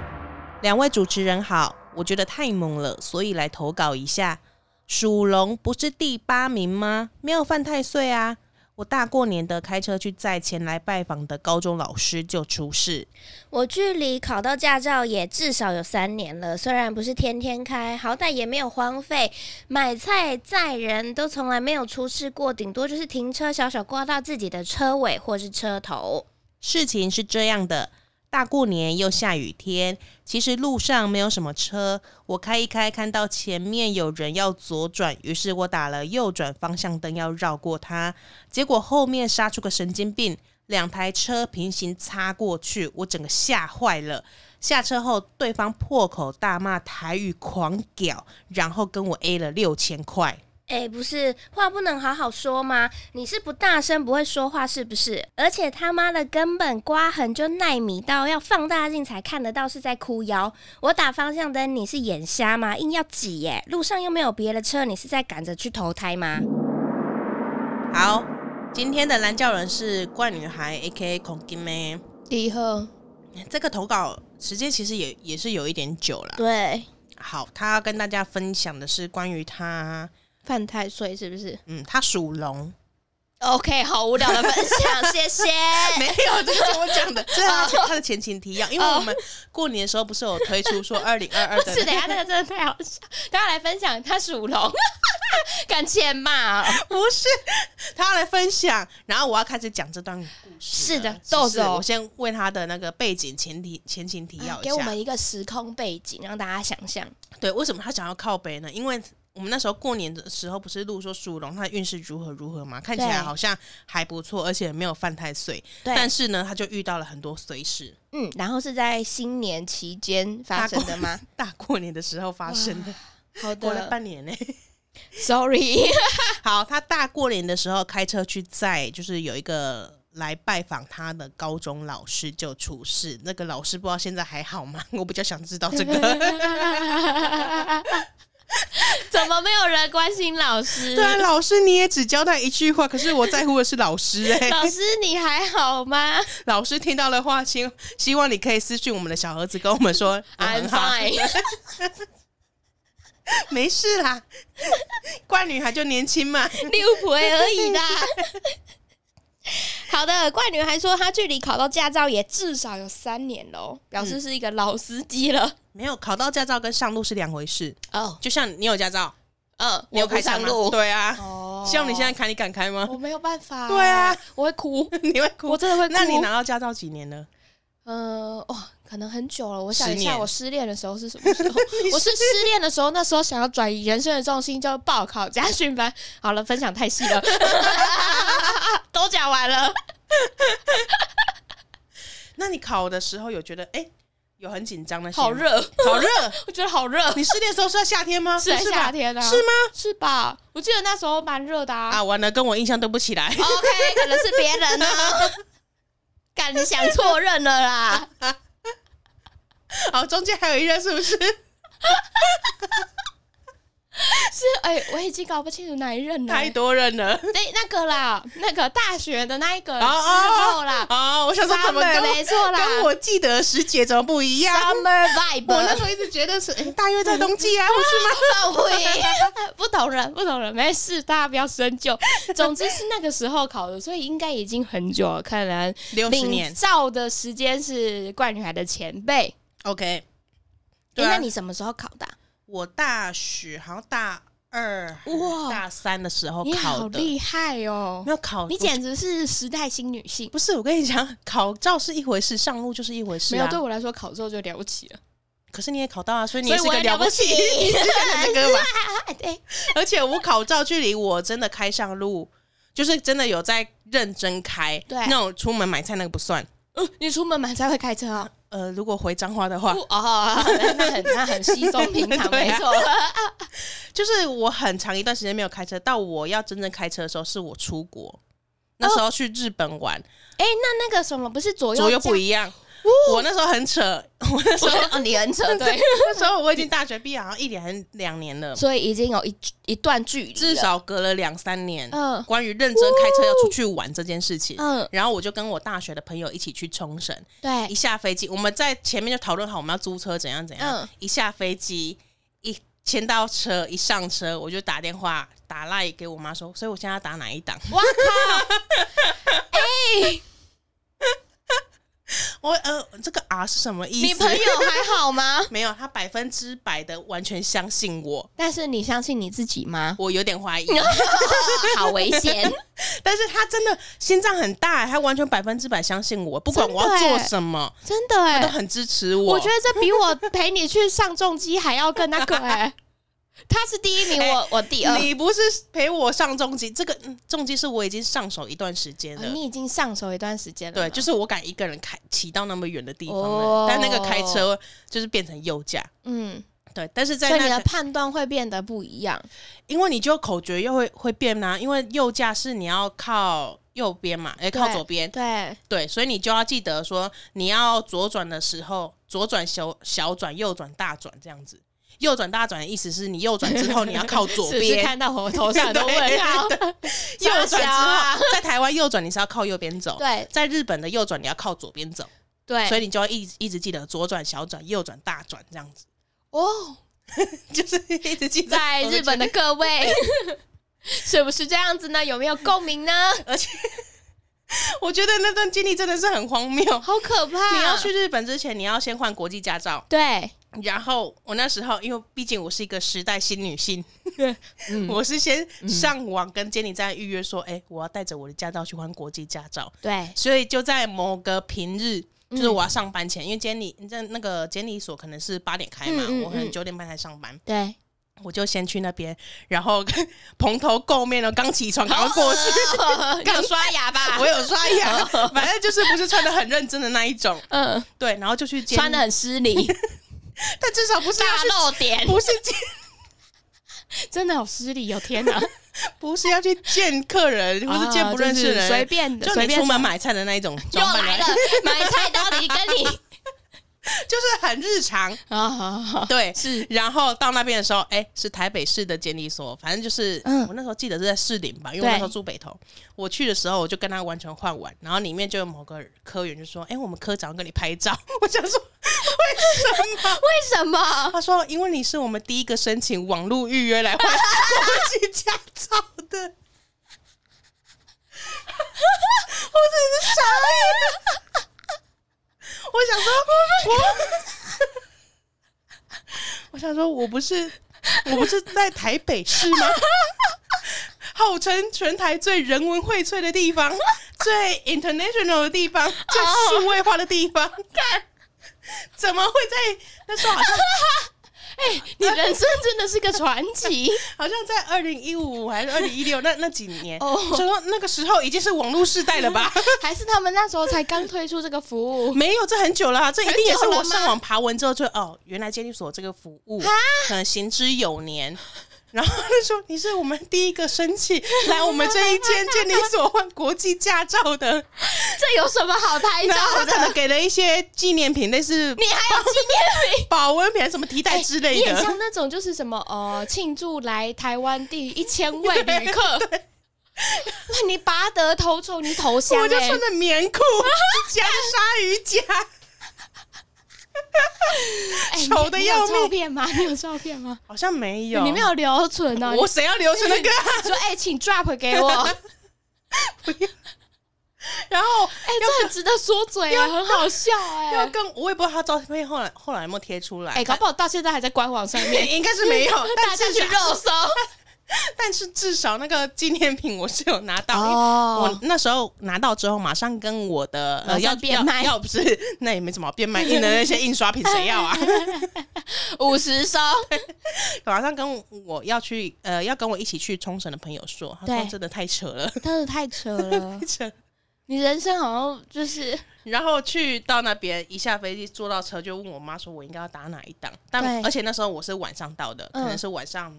两位主持人好，我觉得太猛了，所以来投稿一下。属龙不是第八名吗？没有犯太岁啊。我大过年的开车去载前来拜访的高中老师就出事。我距离考到驾照也至少有三年了，虽然不是天天开，好歹也没有荒废。买菜载人都从来没有出事过，顶多就是停车小小刮到自己的车尾或是车头。事情是这样的。大过年又下雨天，其实路上没有什么车。我开一开，看到前面有人要左转，于是我打了右转方向灯要绕过他。结果后面杀出个神经病，两台车平行擦过去，我整个吓坏了。下车后，对方破口大骂台语狂屌，然后跟我 A 了六千块。哎、欸，不是，话不能好好说吗？你是不大声不会说话是不是？而且他妈的根本刮痕就耐米到要放大镜才看得到是在哭腰。我打方向灯，你是眼瞎吗？硬要挤耶？路上又没有别的车，你是在赶着去投胎吗？好，今天的蓝教人是怪女孩，A.K.A. 孔金妹。第一号，这个投稿时间其实也也是有一点久了。对，好，他要跟大家分享的是关于他。犯太岁是不是？嗯，他属龙。OK，好无聊的分享，谢谢。没有，这个是我讲的，这是他他的前情提要。因为我们过年的时候不是有推出说二零二二的，是等下那个真的太好笑。他要来分享他属龙，敢欠骂？不是，他要来分享，然后我要开始讲这段故事。是的，豆子，我先为他的那个背景前提前情提要一下，给我们一个时空背景，让大家想象。对，为什么他想要靠北呢？因为我们那时候过年的时候不是录说属龙他的运势如何如何嘛，看起来好像还不错，而且没有犯太岁。但是呢，他就遇到了很多衰事。嗯，然后是在新年期间发生的吗？大过，大过年的时候发生的。好的，过了半年呢。Sorry。好，他大过年的时候开车去载，就是有一个来拜访他的高中老师就出事。那个老师不知道现在还好吗？我比较想知道这个。怎么没有人关心老师？对啊，老师你也只交代一句话，可是我在乎的是老师哎、欸。老师你还好吗？老师听到的话，希希望你可以私讯我们的小儿子，跟我们说 I'm fine。没事啦，怪女孩就年轻嘛，六岁而已啦。好的，怪女孩说她距离考到驾照也至少有三年喽，表示是一个老司机了。没有考到驾照跟上路是两回事哦，就像你有驾照，嗯，你有开上路，对啊，哦。哦，希望你现在开，你敢开吗？我没有办法。对啊，我会哭，你会哭，我真的会哭。那你拿到驾照几年了？呃，哇、哦，可能很久了。我想一下，年我失恋的时候是什么时候？我是失恋的时候，那时候想要转移人生的重心，就报考家训班。好了，分享太细了，都讲完了。那你考的时候有觉得哎、欸，有很紧张的？好热，好热，我觉得好热。你失恋的时候是在夏天吗？是在夏天啊？是吗？是吧？我记得那时候蛮热的啊。啊，完了，跟我印象对不起来。OK，可能是别人呢。干，你想错认了啦！好，中间还有一任是不是？是哎、欸，我已经搞不清楚哪一任了，太多任了。对，那个啦，那个大学的那一个时候啦。哦，哦，我想说怎么跟没错啦，跟我记得时节怎么不一样？Summer vibe，我那时候一直觉得是，哎、欸，大约在冬季啊，不是吗？不同人，不同人，没事，大家不要深究。总之是那个时候考的，所以应该已经很久了，可能六十年。照的时间是怪女孩的前辈。OK，对、啊欸，那你什么时候考的、啊？我大学好像大二哇，大三的时候考的，你好厉害哦！没有考，你简直是时代新女性。不是，我跟你讲，考照是一回事，上路就是一回事、啊。没有，对我来说，考照就了不起了。可是你也考到啊，所以你也是个了不起。这个吧，对。而且我考照距离我真的开上路，就是真的有在认真开。对，那种出门买菜那个不算。嗯，你出门买菜会开车啊？呃，如果回彰化的话，哦，那很那很稀松 平常，没错。就是我很长一段时间没有开车，到我要真正开车的时候，是我出国那时候去日本玩。哎、欸，那那个什么不是左右左右不一样？我那时候很扯，我那时候哦，你很扯，对，那时候我已经大学毕业，好像一年两年了，所以已经有一一段距离，至少隔了两三年。嗯，关于认真开车要出去玩这件事情，嗯，然后我就跟我大学的朋友一起去冲绳，对，一下飞机，我们在前面就讨论好我们要租车怎样怎样，嗯，一下飞机一签到车一上车，我就打电话打赖给我妈说，所以我现在要打哪一档？哇靠！哎、欸。我呃，这个 R 是什么意思？你朋友还好吗？没有，他百分之百的完全相信我。但是你相信你自己吗？我有点怀疑，好危险。但是他真的心脏很大，他完全百分之百相信我，不管我要做什么，真的哎，他都很支持我。我觉得这比我陪你去上重机还要更那个哎。他是第一名，我、欸、我第二。你不是陪我上重机，这个、嗯、重机是我已经上手一段时间了、哦。你已经上手一段时间了。对，就是我敢一个人开骑到那么远的地方了、哦，但那个开车就是变成右驾。嗯，对。但是在、那个、所以你的判断会变得不一样，因为你就口诀又会会变啊。因为右驾是你要靠右边嘛，哎，靠左边。对对，所以你就要记得说，你要左转的时候，左转小小转，右转大转这样子。右转大转的意思是你右转之后你要靠左 边，是是看到我头上的问号。右转之后，在台湾右转你是要靠右边走，对，在日本的右转你要靠左边走，对，所以你就要一直一直记得左转小转右转大转这样子。哦，就是一直记得。在日本的各位，是不是这样子呢？有没有共鸣呢？而且我觉得那段经历真的是很荒谬，好可怕。你要去日本之前，你要先换国际驾照，对。然后我那时候，因为毕竟我是一个时代新女性，嗯、我是先上网跟监理站预约说，哎、欸，我要带着我的驾照去换国际驾照。对，所以就在某个平日，就是我要上班前，嗯、因为监理在那个监理所可能是八点开嘛，我可能九点半才上班。对，我就先去那边，然后 蓬头垢面的刚起床，刚过去，刚、哦、刷牙吧，我有刷牙，反正就是不是穿的很认真的那一种。嗯，对，然后就去穿的很失礼。但至少不是大漏点，不是见，真的好失礼哦！天哪，不是要去见客人，不是见不认识人，随、便的，就你出门买菜的那一种。又来了，买菜到底跟你。就是很日常 啊，对，是。然后到那边的时候，哎、欸，是台北市的监理所，反正就是，嗯，我那时候记得是在士林吧，因为我那时候住北投。我去的时候，我就跟他完全换完，然后里面就有某个科员就说：“哎、欸，我们科长跟你拍照。”我想说，为什么？为什么？他说：“因为你是我们第一个申请网络预约来换国际驾照的。”我真是傻眼。我想说，我 我想说，我不是我不是在台北市吗？号称全台最人文荟萃的地方，最 international 的地方，最数位化的地方。看，怎么会在那时候好像？哎、欸，你人生真的是个传奇，好像在二零一五还是二零一六那那几年，哦，就说那个时候已经是网络时代了吧？还是他们那时候才刚推出这个服务？没有，这很久了，这一定也是我上网爬文之后就哦，原来监狱所这个服务可能行之有年。然后他说：“你是我们第一个生气来我们这一间见你所换国际驾照的，这有什么好拍照的？可能给了一些纪念品，类似你还有纪念品、保温瓶什么提袋之类的，也像那种就是什么呃，庆祝来台湾第一千位旅客。那你拔得头筹，你头像我就穿着棉裤 加鲨鱼夹。” 丑的要命！照片吗？你有照片吗？好像没有，你没有留存呢。我谁要留存那个？说哎，请 drop 给我。不要。然后哎，这很值得说嘴啊，很好笑哎。要跟我也不知道他照片后来后来有没有贴出来。哎，搞不好到现在还在官网上面，应该是没有。大家去热搜。但是至少那个纪念品我是有拿到，哦、我那时候拿到之后，马上跟我的呃要变卖，要不是那也没什么变卖，印的那些印刷品谁要啊？五十收，马上跟我要去呃要跟我一起去冲绳的朋友说，他说真的太扯了，真的太扯了，扯！你人生好像就是，然后去到那边一下飞机坐到车就问我妈说，我应该要打哪一档？但而且那时候我是晚上到的，可能是晚上。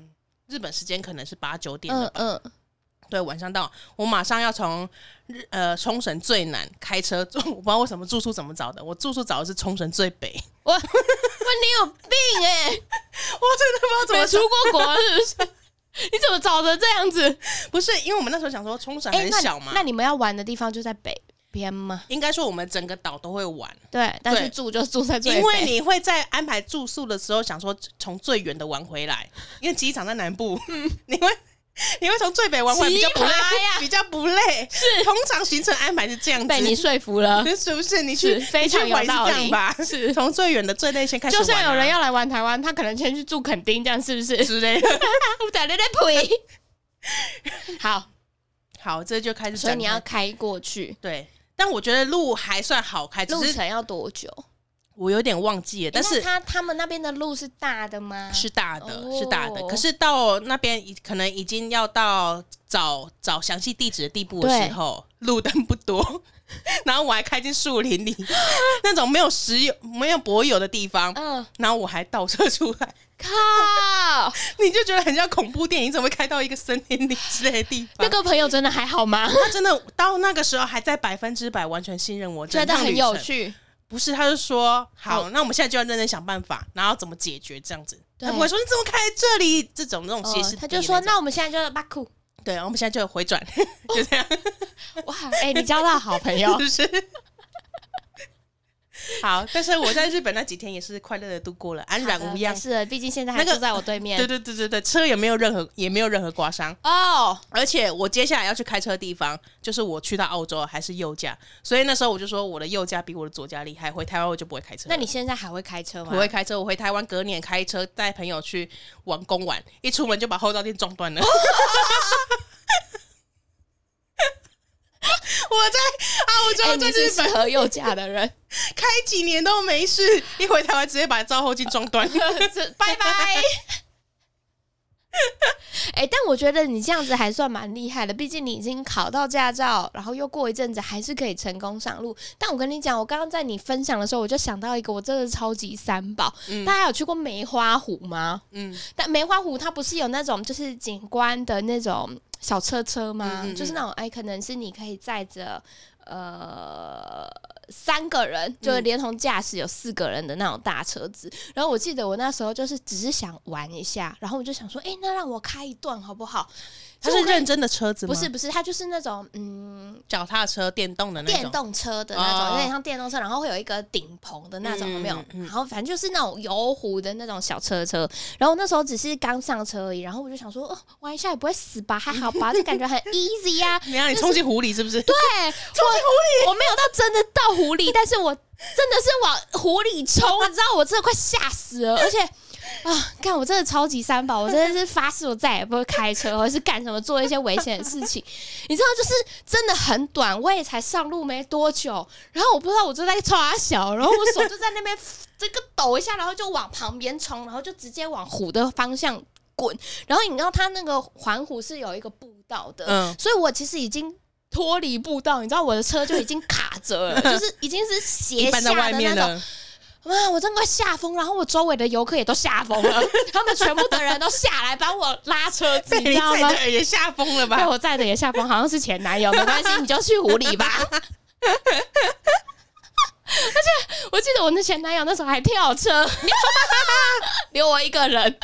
日本时间可能是八九点了吧，嗯，嗯对，晚上到，我马上要从日呃冲绳最南开车，我不知道为什么住宿怎么找的，我住宿找的是冲绳最北，我，我你有病哎、欸，我真的不知道怎么出过国是不是？你怎么找的这样子？不是，因为我们那时候想说冲绳很小嘛、欸那，那你们要玩的地方就在北。边吗？应该说我们整个岛都会玩，对，但是住就住在最北。因为你会在安排住宿的时候想说从最远的玩回来，因为机场在南部，嗯、你会你会从最北玩回来比较不累，比较不累。是，通常行程安排是这样子，被你说服了，是不是？你去非常有道理吧？是从最远的最内先开始、啊。就算有人要来玩台湾，他可能先去住垦丁，这样是不是？之类的。我在那里呸。好好，这就开始。所以你要开过去，对。但我觉得路还算好开，路程要多久？我有点忘记了。但是他他们那边的路是大的吗？是大的，是大的。可是到那边可能已经要到找找详细地址的地步的时候，路灯不多，然后我还开进树林里，那种没有石油、没有柏油的地方。嗯，然后我还倒车出来。靠！你就觉得很像恐怖电影，怎么会开到一个森林里之类的地方？那个朋友真的还好吗？他真的到那个时候还在百分之百完全信任我，觉得很有趣。不是，他就说好，那我们现在就要认真想办法，然后怎么解决这样子。对他不会说你怎么开这里这种那种斜视、哦。他就说那我们现在就要巴库，对，我们现在就回转，哦、就这样。哇，哎、欸，你交到好朋友，是不是？好，但是我在日本那几天也是快乐的度过了，安然无恙。是，毕竟现在还住在我对面。对对对对对，车也没有任何也没有任何刮伤哦。Oh. 而且我接下来要去开车的地方，就是我去到澳洲还是右驾，所以那时候我就说我的右驾比我的左驾厉害。回台湾我就不会开车。那你现在还会开车吗？我会开车，我回台湾隔年开车带朋友去玩公玩，一出门就把后照镜撞断了。我在澳洲，这是适合右驾的人，开几年都没事，一回台湾直接把照后镜撞断，拜拜。哎、欸，但我觉得你这样子还算蛮厉害的，毕竟你已经考到驾照，然后又过一阵子还是可以成功上路。但我跟你讲，我刚刚在你分享的时候，我就想到一个，我真的是超级三宝。嗯、大家有去过梅花湖吗？嗯，但梅花湖它不是有那种就是景观的那种。小车车吗？嗯嗯嗯，就是那种哎，可能是你可以载着呃三个人，就是连同驾驶有四个人的那种大车子。嗯、然后我记得我那时候就是只是想玩一下，然后我就想说，哎，那让我开一段好不好？它是认真的车子吗？不是不是，它就是那种嗯，脚踏车电动的那种，电动车的那种，有点像电动车，然后会有一个顶棚的那种，有没有？然后反正就是那种油壶的那种小车车。然后那时候只是刚上车而已，然后我就想说，哦，玩一下也不会死吧？还好吧？就感觉很 easy 呀。你让你冲进湖里是不是？对，冲进湖里，我没有到真的到湖里，但是我真的是往湖里冲，你知道，我真的快吓死了，而且。啊！看我真的超级三宝，我真的是发誓，我再也不会开车，或者是干什么做一些危险的事情。你知道，就是真的很短，我也才上路没多久，然后我不知道我就在抓小，然后我手就在那边这个抖一下，然后就往旁边冲，然后就直接往湖的方向滚。然后你知道，它那个环湖是有一个步道的，嗯，所以我其实已经脱离步道，你知道，我的车就已经卡着了，就是已经是斜下的那种。哇！我真快吓疯，然后我周围的游客也都吓疯了，他们全部的人都下来帮我拉车子，你知道吗？也吓疯了吧？被我载的也吓疯，好像是前男友，没关系，你就去湖里吧。而且我记得我那前男友那时候还跳车，留我一个人。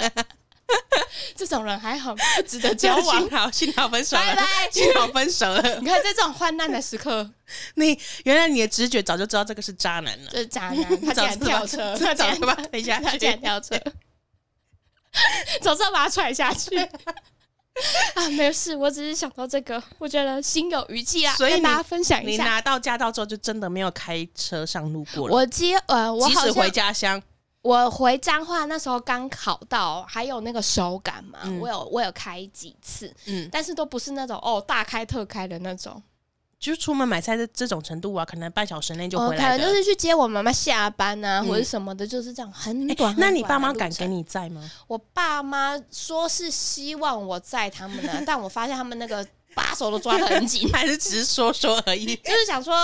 这种人还好，不值得交 往。幸好幸好分手了，拜拜，幸好分手了。你看，在这种患难的时刻，你原来你的直觉早就知道这个是渣男了。这是渣男，他竟然跳车，他竟然把他推下去，他竟然跳车，总是要把他踹下去。啊，没事，我只是想到这个，我觉得心有余悸啊，所以跟大家分享一下。你拿到驾照之后，就真的没有开车上路过了。我接呃，我即使回家乡。我回彰化那时候刚考到，还有那个手感嘛，嗯、我有我有开几次，嗯，但是都不是那种哦大开特开的那种，就是出门买菜的这种程度啊，可能半小时内就回来，可能就是去接我妈妈下班啊，嗯、或者什么的，就是这样很短。很短，那你爸妈敢给你在吗？我爸妈说是希望我在他们的，但我发现他们那个把手都抓得很紧，还是只是说说而已，就是想说。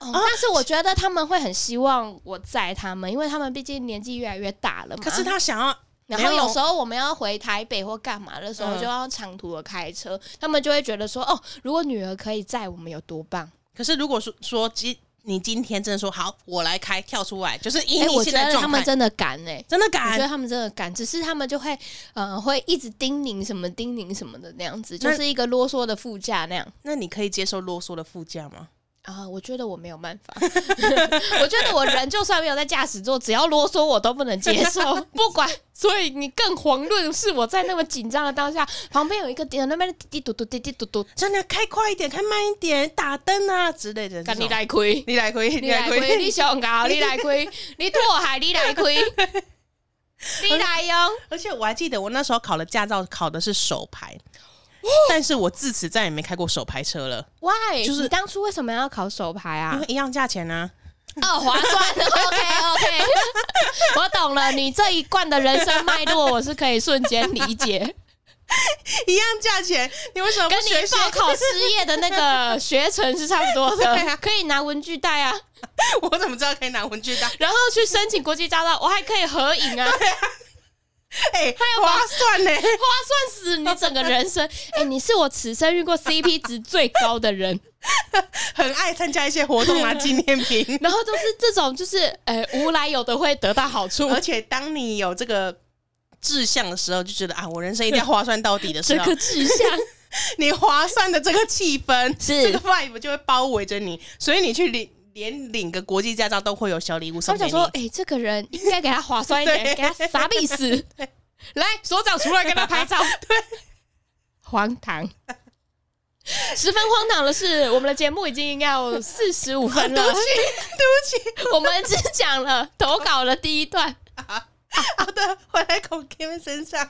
哦，但是我觉得他们会很希望我载他们，因为他们毕竟年纪越来越大了嘛。可是他想要，然后有时候我们要回台北或干嘛的时候，就要长途的开车，嗯、他们就会觉得说，哦，如果女儿可以载我们有多棒。可是如果说说今你今天真的说好，我来开，跳出来，就是以你现在状态，我觉得他们真的敢哎、欸，真的敢，我觉得他们真的敢，只是他们就会呃会一直叮咛什么叮咛什么的那样子，就是一个啰嗦的副驾那样。那你可以接受啰嗦的副驾吗？啊，我觉得我没有办法。我觉得我人就算没有在驾驶座，只要啰嗦我都不能接受。不管，所以你更遑论是我在那么紧张的当下，旁边有一个点，那边滴滴嘟嘟滴滴嘟嘟，真的开快一点，开慢一点，打灯啊之类的。你来亏，你来亏，你来亏，你上高，你来亏，你拓海，你来亏，你来用。而且我还记得我那时候考了驾照，考的是手排。但是我自此再也没开过手牌车了。Why？就是你当初为什么要考手牌啊？因为一样价钱呢。哦，划算。OK OK，我懂了。你这一贯的人生脉络，我是可以瞬间理解。一样价钱，你为什么不学跟你报考失业的那个学程是差不多的？可以拿文具袋啊。我怎么知道可以拿文具袋？然后去申请国际驾照，我还可以合影啊。哎，还划算呢，划算死你整个人生！哎，你是我此生遇过 CP 值最高的人，很爱参加一些活动拿纪念品，然后都是这种，就是呃无来由的会得到好处，而且当你有这个志向的时候，就觉得啊，我人生一定要划算到底的时候，这个志向，你划算的这个气氛，是这个 vibe 就会包围着你，所以你去领。连领个国际驾照都会有小礼物送给你。我想说，哎、欸，这个人应该给他划算一点，对给他啥意思？来，所长出来跟他拍照。对，荒唐，十分荒唐的是，我们的节目已经要四十五分了。对不起，对不起，我们只讲了投稿的第一段。好的，回来孔 Kim 身上。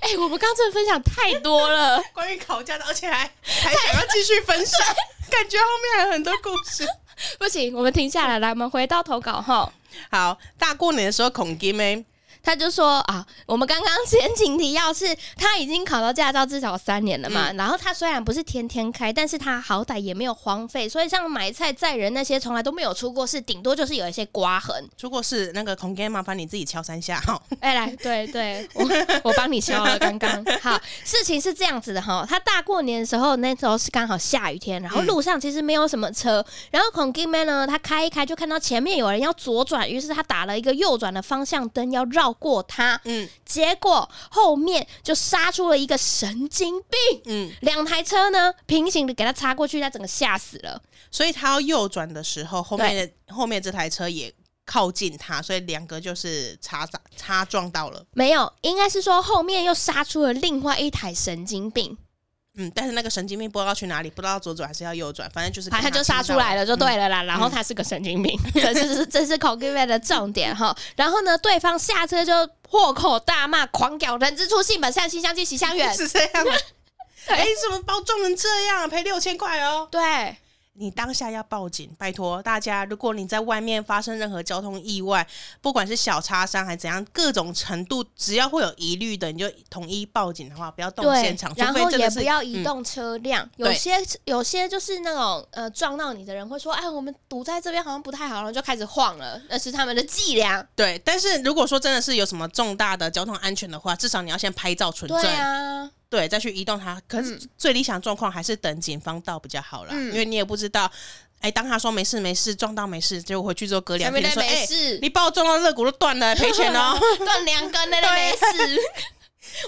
哎、欸，我们刚刚真的分享太多了，关于考驾照，而且还还想要继续分享，感觉后面还有很多故事。不行，我们停下来，来，我们回到投稿哈。好，大过年的时候，孔金妹。他就说啊，我们刚刚先请提要是，他已经考到驾照至少三年了嘛。嗯、然后他虽然不是天天开，但是他好歹也没有荒废，所以像买菜载人那些从来都没有出过事，顶多就是有一些刮痕。出过事那个孔哥，麻烦你自己敲三下哈。哎，来，对对，我我帮你敲了。刚刚好，事情是这样子的哈，他大过年的时候，那时候是刚好下雨天，然后路上其实没有什么车，然后孔哥们呢，他开一开就看到前面有人要左转，于是他打了一个右转的方向灯要绕。过他，嗯，结果后面就杀出了一个神经病，嗯，两台车呢平行的给他插过去，他整个吓死了。所以他要右转的时候，后面的后面这台车也靠近他，所以两个就是擦擦擦撞到了。没有，应该是说后面又杀出了另外一台神经病。嗯，但是那个神经病不知道去哪里，不知道左转还是要右转，反正就是他他就杀出来了，就对了啦。嗯、然后他是个神经病，嗯、这是这是 c o g i v e 的重点哈。然后呢，对方下车就破口大骂，狂屌人之初性本善，性相近，习相远，是这样吗？哎，怎么包装成这样？赔六千块哦。对。你当下要报警，拜托大家。如果你在外面发生任何交通意外，不管是小擦伤还是怎样，各种程度，只要会有疑虑的，你就统一报警的话，不要动现场，然后也不要移动车辆。嗯、有些有些就是那种呃撞到你的人会说，哎，我们堵在这边好像不太好，然后就开始晃了，那是他们的伎俩。对，但是如果说真的是有什么重大的交通安全的话，至少你要先拍照存证。对啊。对，再去移动它。可是最理想状况还是等警方到比较好啦，嗯、因为你也不知道，哎，当他说没事没事，撞到没事，结果回去之后隔两天说，哎，你把我撞到肋骨都断了，赔钱哦，断两根那都没事。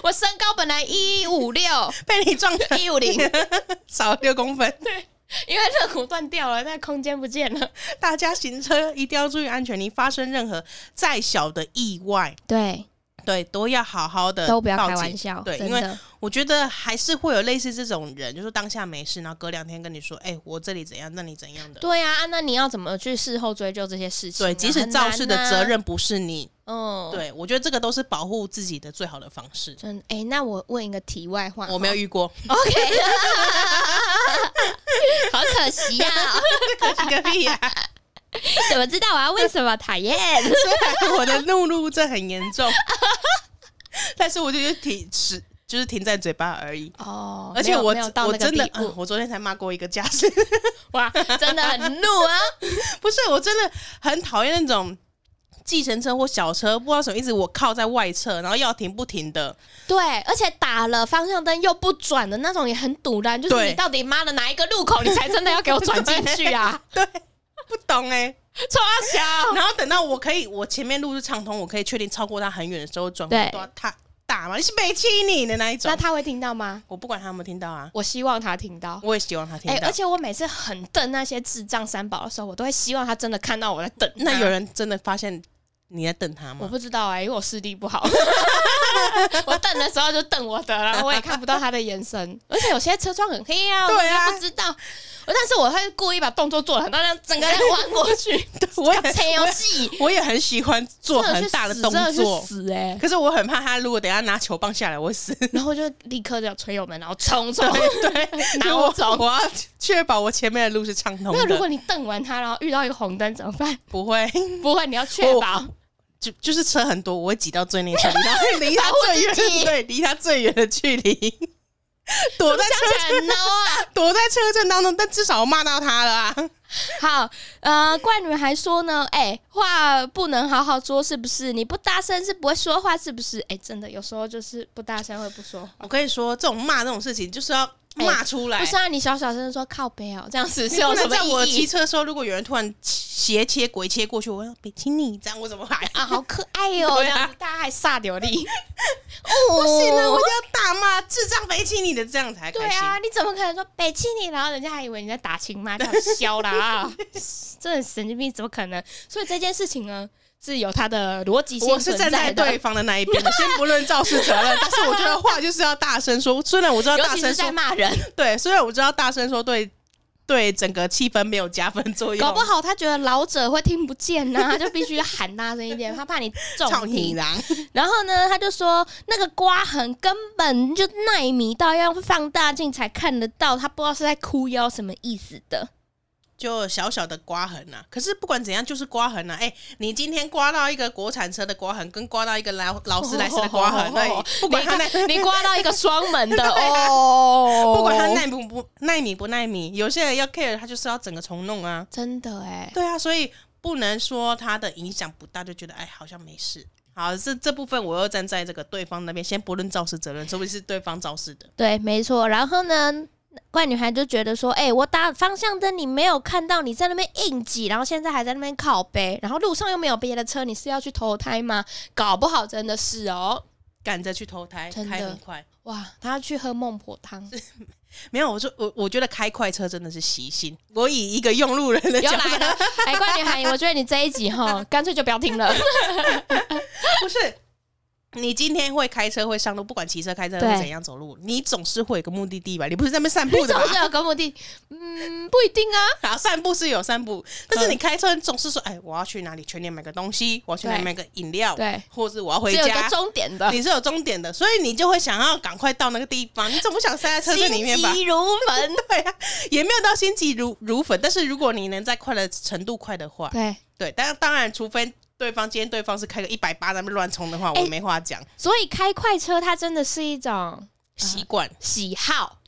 我身高本来一五六，被你撞一五零，少六公分。对，因为肋骨断掉了，那空间不见了。大家行车一定要注意安全，你发生任何再小的意外，对。对，都要好好的，都不要开玩笑。对，因为我觉得还是会有类似这种人，就是当下没事，然后隔两天跟你说：“哎，我这里怎样，那里怎样的。”对呀，那你要怎么去事后追究这些事情？对，即使肇事的责任不是你，嗯，对，我觉得这个都是保护自己的最好的方式。真哎，那我问一个题外话，我没有遇过。OK，好可惜呀，可惜个屁呀！怎么知道我要为什么讨厌？虽 然我的怒路症很严重，但是我就觉得停止就是停在嘴巴而已哦。而且我我真的、嗯，我昨天才骂过一个驾驶，哇，真的很怒啊！不是，我真的很讨厌那种计程车或小车，不知道什么意思，我靠在外侧，然后要停不停的。对，而且打了方向灯又不转的那种也很堵然，就是你到底妈的哪一个路口，你才真的要给我转进去啊？对。不懂哎、欸，超小。然后等到我可以，我前面路是畅通，我可以确定超过他很远的时候转过多他打吗？你是北气你的那一种？那他会听到吗？我不管他有没有听到啊，我希望他听到。我也希望他听到。欸、而且我每次很瞪那些智障三宝的时候，我都会希望他真的看到我在瞪。那有人真的发现你在瞪他吗？我不知道哎、欸，因为我视力不好。我瞪的时候就瞪我的，然后我也看不到他的眼神。而且有些车窗很黑啊，对啊，我不知道。但是我会故意把动作做得很大，让整个人弯过去。我也很游戏，我也很喜欢做很大的动作。死哎！可是我很怕他，如果等下拿球棒下来，我会死。然后就立刻就要催油门，然后冲冲。对，拿我走。我要确保我前面的路是畅通的。那如果你瞪完他，然后遇到一个红灯怎么办？不会，不会，你要确保。就就是车很多，我会挤到最内侧，离他离他最远，对，离他最远的距离。躲在车阵啊，躲在车阵当中，但至少我骂到他了啊。好，呃，怪女还说呢，哎、欸，话不能好好说，是不是？你不大声是不会说话，是不是？哎、欸，真的有时候就是不大声会不说话。我跟你说，这种骂这种事情就是要。骂出来、欸、不是啊！你小小声说靠背哦，这样子是有什么意义？在我骑车的时候，如果有人突然斜切、鬼切过去，我说北京你这样，我怎么还啊？好可爱哟、喔！这样子大家还煞流力 哦，不行啊！我就要大骂智障北京你的这样才。对啊，你怎么可能说北京你？然后人家还以为你在打情骂俏，笑啦啊！这很神经病，怎么可能？所以这件事情呢？是有他的逻辑性，我是站在对方的那一边的，先不论肇事责任，但是我觉得话就是要大声说。虽然我知道大声说在骂人，对，虽然我知道大声说对对整个气氛没有加分作用，搞不好他觉得老者会听不见呐、啊，他就必须喊大声一点，他怕你中听。然后呢，他就说那个刮痕根本就耐米到要用放大镜才看得到，他不知道是在哭腰什么意思的。就小小的刮痕呐、啊，可是不管怎样，就是刮痕呐、啊。哎、欸，你今天刮到一个国产车的刮痕，跟刮到一个劳劳斯莱斯的刮痕，哦，不管它你刮到一个双门的 哦，不管它耐不不耐米不耐米，有些人要 care，他就是要整个重弄啊，真的哎、欸，对啊，所以不能说它的影响不大，就觉得哎好像没事。好，这这部分我又站在这个对方那边，先不论肇事责任，说不是对方肇事的，对，没错。然后呢？怪女孩就觉得说：“哎、欸，我打方向灯，你没有看到，你在那边硬挤，然后现在还在那边靠背，然后路上又没有别的车，你是要去投胎吗？搞不好真的是哦，赶着去投胎，开很快哇！他要去喝孟婆汤，没有？我说我我觉得开快车真的是习性。我以一个用路人的角度，哎，怪女孩，我觉得你这一集哈，干脆就不要听了。不是，你今天会开车会上路，不管骑车、开车对会怎样走路，你总是会有个目的地吧？你不是在那边散步的吧？总是有个目的，嗯，不一定啊。好，散步是有散步，但是你开车你总是说，哎，我要去哪里全年买个东西，我要去哪里买个饮料，对，或者是我要回家有个家，终点的，你是有终点的，所以你就会想要赶快到那个地方，你总不想塞在车子里面吧？心急如焚，对啊，也没有到心急如如焚，但是如果你能在快的程度快的话，对，对，但当然，除非对方今天对方是开个一百八在那边乱冲的话，欸我没话讲。所以开快车它真的是一种习惯喜好，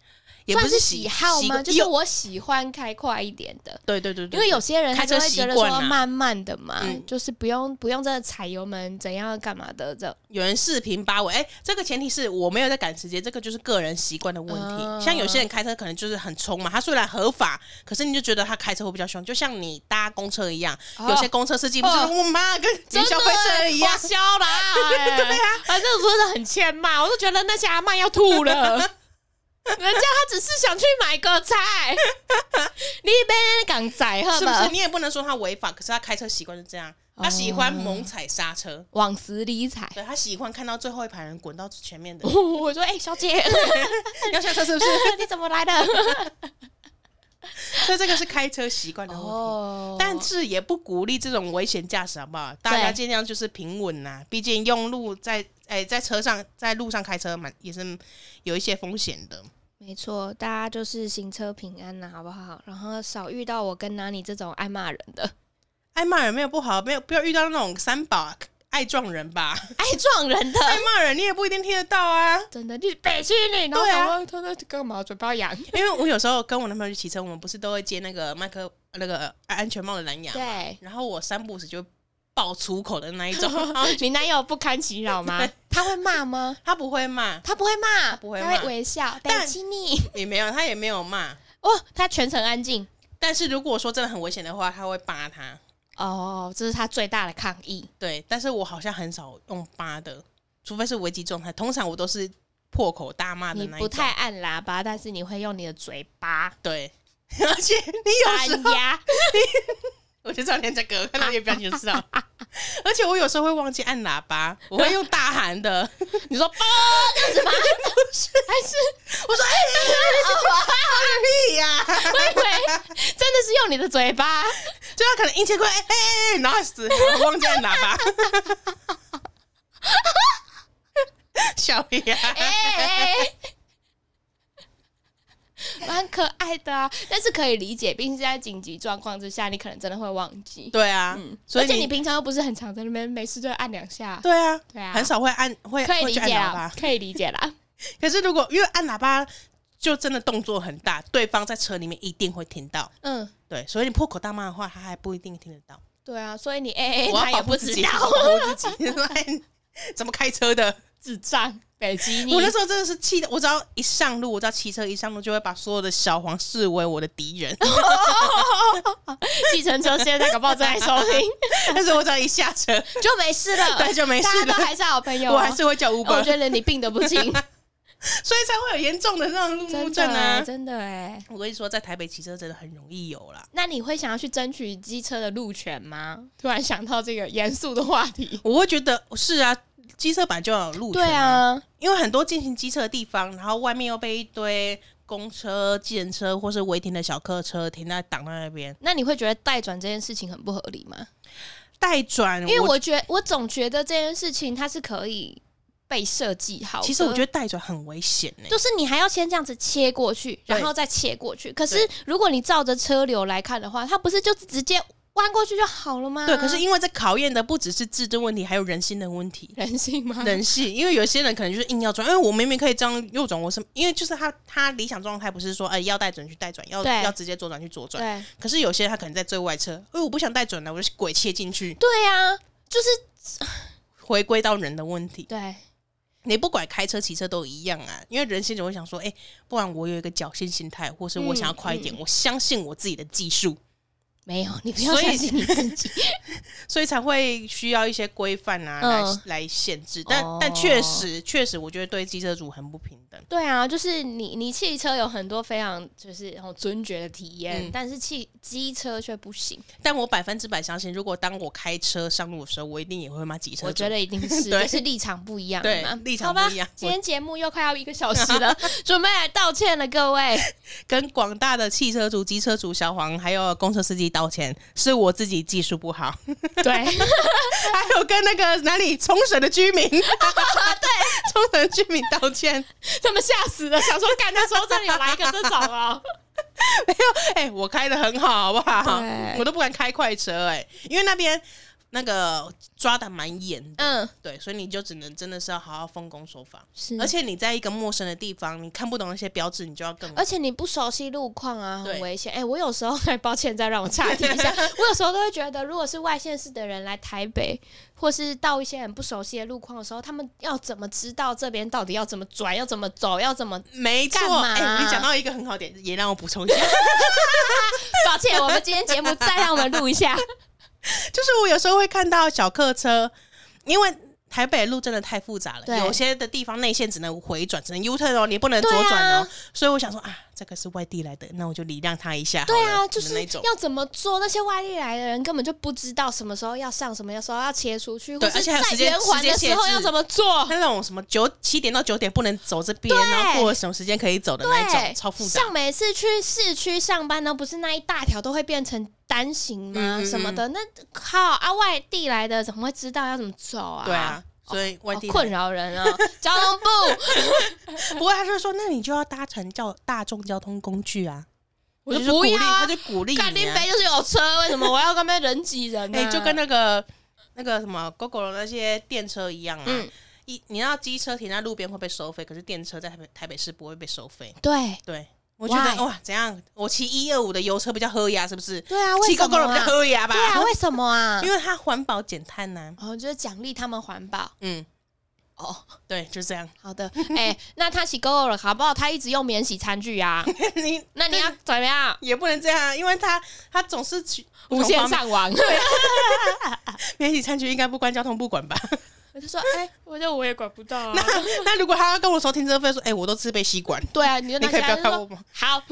也不算是喜喜好吗？就是我喜欢开快一点的。对对对对，因为有些人他开车就会觉得习惯啊说慢慢的嘛，嗯就是不用不用真的踩油门怎样干嘛的这。有人四平八稳，哎，这个前提是我没有在赶时间，这个就是个人习惯的问题。嗯像有些人开车可能就是很冲嘛，他虽然合法，可是你就觉得他开车会比较凶，就像你搭公车一样，哦有些公车司机不是哦我妈跟跟消费者一样啦，对啊，反正我真的很欠骂，我都觉得那些阿嬷要吐了。人家他只是想去买个菜，你别港仔是不是？你也不能说他违法，可是他开车习惯是这样，他喜欢猛踩刹车。往死里踩。对他喜欢看到最后一排人滚到前面的，我说：“哎、小姐，要下车是不是？你怎么来的 所以这个是开车习惯的问题。哦但是也不鼓励这种危险驾驶，好不好？大家尽量就是平稳呐，毕竟用路在哎、在车上在路上开车蛮也是有一些风险的。没错，大家就是行车平安呐，好不好？然后少遇到我跟拿你这种爱骂人的，爱骂人没有不好，没有不要遇到那种三宝爱撞人吧？爱撞人的，爱骂人你也不一定听得到啊。真的，你北京你，然后对啊想说他在干嘛？嘴巴痒。因为我有时候跟我男朋友去骑车，我们不是都会接那个麦克那个呃安全帽的蓝牙，对，然后我三不五时就会爆粗口的那一种，然后你男友不堪其扰吗？他会骂吗？他不会骂，他不会骂，他不会骂会微笑。但北京你，也没有，他也没有骂。哦，他全程安静。但是如果说真的很危险的话，他会扒他。哦，这是他最大的抗议。对，但是我好像很少用八的，除非是危机状态。通常我都是破口大骂的那一种。你不太按喇叭，但是你会用你的嘴巴对，而且你有时候。我就知道你在这个，看到你的表情就知道。而且我有时候会忘记按喇叭，我会用大喊的。你说“啵”这样子吗？还是我说：“哎、屁呀、我以为真的是用你的嘴巴？就他可能一千块，哎、哎哎，然后死，我忘记按喇叭。小呀、哎、欸，蛮可爱的啊，但是可以理解，毕竟是在紧急状况之下，你可能真的会忘记。对啊，嗯，所以而且你平常又不是很常在那边，没事就按两下。对啊，对啊，很少会按，会可以理解会去按喇叭啦，可以理解啦。可是如果因为按喇叭，就真的动作很大，对方在车里面一定会听到。嗯，对，所以你破口大骂的话，他还不一定听得到。对啊，所以你哎哎，我要他也不知道保，护自己。怎么开车的？智障，北极你我那时候真的是气的，我只要一上路，我只要骑车一上路，就会把所有的小黄视为我的敌人。计程车现在搞不好正在收听，但是我只要一下车，就没事了，对，就没事了。大家都还是好朋友哦，我还是会叫哦 Uber，、我觉得你病得不轻，所以才会有严重的那种路怒真症啊。真的哎。我跟你说，在台北骑车真的很容易有啦。那你会想要去争取机车的路权吗？突然想到这个严肃的话题。我会觉得是啊，机车本来就要有路权、对，啊，因为很多进行机车的地方，然后外面又被一堆公车、计程车或是违停的小客车停在挡在那边，那你会觉得代转这件事情很不合理吗？代转。因为我觉得我总觉得这件事情它是可以被设计好的。其实我觉得代转很危险呢、就是你还要先这样子切过去，然后再切过去。可是如果你照着车流来看的话，它不是就直接弯过去就好了吗？对，可是因为这考验的不只是制度问题，还有人性的问题。人性吗？人性，因为有些人可能就是硬要转，因为我明明可以这样右转，我是因为就是他他理想状态不是说，哎、要带转去带转，要要直接左转去左转。对可是有些人他可能在最外侧，哎，我不想带转了，我就鬼切进去，对呀、啊，就是回归到人的问题。对你不管开车、骑车都一样啊，因为人心总会想说，哎、不然我有一个侥幸心态，或是我想要快一点，嗯嗯我相信我自己的技术，没有，你不要相信你自己。所以才会需要一些规范啊，来、嗯来限制。但、哦但确实确实，我觉得对机车主很不平等。对啊，就是你你汽车有很多非常就是尊爵的体验，嗯但是汽机车却不行。但我百分之百相信，如果当我开车上路的时候，我一定也会骂机车。我觉得一定是，对就是立场不一样对嘛，立场不一样今天节目又快要一个小时了，准备来道歉了，各位。跟广大的汽车主、机车主、小黄还有公车司机道歉，是我自己技术不好。对，还有跟那个哪里冲绳的居民，对，冲绳的居民道歉。他们吓死了，想说干的时候这里有来一个这种啊。没有，哎、我开的很好，好不好？我都不敢开快车、哎，因为那边那个抓的蛮严的，嗯，对，所以你就只能真的是要好好奉公守法。是而且你在一个陌生的地方，你看不懂那些标志，你就要更而且你不熟悉路况啊，很危险。哎、我有时候，还抱歉，再让我岔题一下。我有时候都会觉得，如果是外县市的人来台北，或是到一些很不熟悉的路况的时候，他们要怎么知道这边到底要怎么转，要怎么走，要怎么？没错。哎、你讲到一个很好点，也让我补充一下，抱歉，我们今天节目再让我们录一下。就是我有时候会看到小客车，因为。台北路真的太复杂了，有些的地方内线只能回转，只能 U turn 哦，你不能左转哦。啊所以我想说啊，这个是外地来的，那我就礼让他一下。对啊，就是那种。要怎么做？那些外地来的人根本就不知道什么时候要上，什么时候要切出去，对或是在而且还有时间圆环的时候要怎么做？那种什么九七点到九点不能走这边，然后过了什么时间可以走的那一种，超复杂。像每次去市区上班呢，不是那一大条都会变成单行吗？嗯嗯嗯什么的？那靠啊，外地来的怎么会知道要怎么走啊？对啊，所以外地困扰人啊！交通部，不过他就说，那你就要搭乘叫大众交通工具啊。我就不要啊他就鼓励干林你啊。北就是有车，为什么我要跟那边人挤人呢？哎，就跟那个那个什么 GoGo 的那些电车一样啊。嗯，一你要机车停在路边会被收费，可是电车在台北台北市不会被收费。对对，我觉得 Why？哇，怎样？我骑一二五的油车比较喝牙，是不是？对啊，为骑什么 GoGo 的比较啊？喝牙吧？对啊，为什么啊？因为它环保减碳呢。哦，就是奖励他们环保嗯，哦。对，就这样。好的，哎，那他洗 GO 了，好不好？他一直用免洗餐具啊，你 那你要怎么样？也不能这样啊，因为他他总是去无限上网。免洗餐具应该不关交通部管吧？我就说，哎、我就我也管不到啊。那那如果他要跟我收停车费，说，哎、我都自备吸管，对啊，你就你可以不要看我吗？好。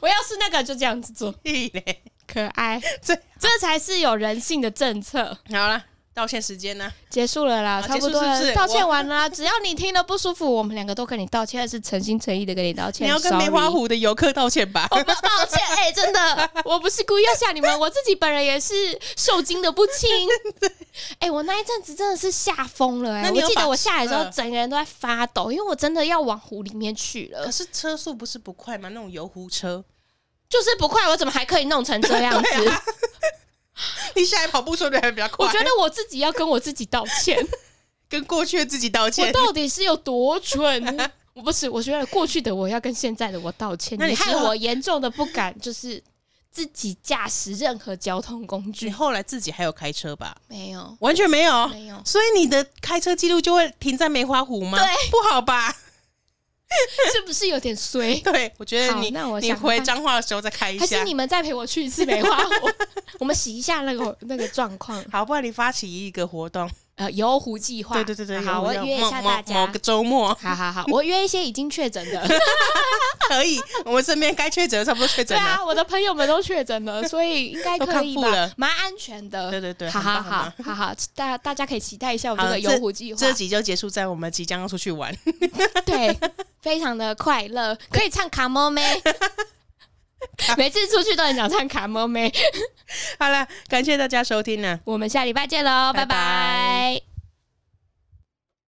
我要是那个就这样子做，可爱，这这才是有人性的政策。好了，道歉时间呢？结束了啦，差不多了，是是道歉完了啦。只要你听了不舒服，我们两个都跟你道歉，是诚心诚意的跟你道歉。你要跟梅花湖的游客道歉吧？我不道歉，哎、真的，我不是故意要吓你们，我自己本人也是受惊的不轻。哎、我那一阵子真的是吓疯了、哎，我记得我下来的时候，呃整个人都在发抖，因为我真的要往湖里面去了可，是车速不是不快吗？那种游湖车，就是不快，我怎么还可以弄成这样子？你下来跑步速度还比较快。我觉得我自己要跟我自己道歉，跟过去的自己道歉我。到底是有多蠢？我不是，我觉得过去的我要跟现在的我道歉。那你害我严重的不敢，就是自己驾驶任何交通工具你。后来自己还有开车吧？没有，完全没有，没有，所以你的开车记录就会停在梅花湖吗？对，不好吧？是不是有点衰？对，我觉得你你那我想看回彰化的时候再开一下。还是你们再陪我去一次梅花湖，我们洗一下那个那个状况。好，不然你发起一个活动，呃，游湖计划，对对对对，好，我约一下大家某。个周末好好好，我约一些已经确诊的。可以，我们身边该确诊的差不多确诊了。对啊，我的朋友们都确诊了，所以应该都可以吧？蛮安全的。对对对好好好好好，大大家可以期待一下我们好这个游湖计划。这集就结束在我们即将要出去玩。对，非常的快乐，可以唱卡莫妹。每次出去都很想唱卡莫妹。好了，感谢大家收听呢。我们下礼拜见喽，拜拜拜拜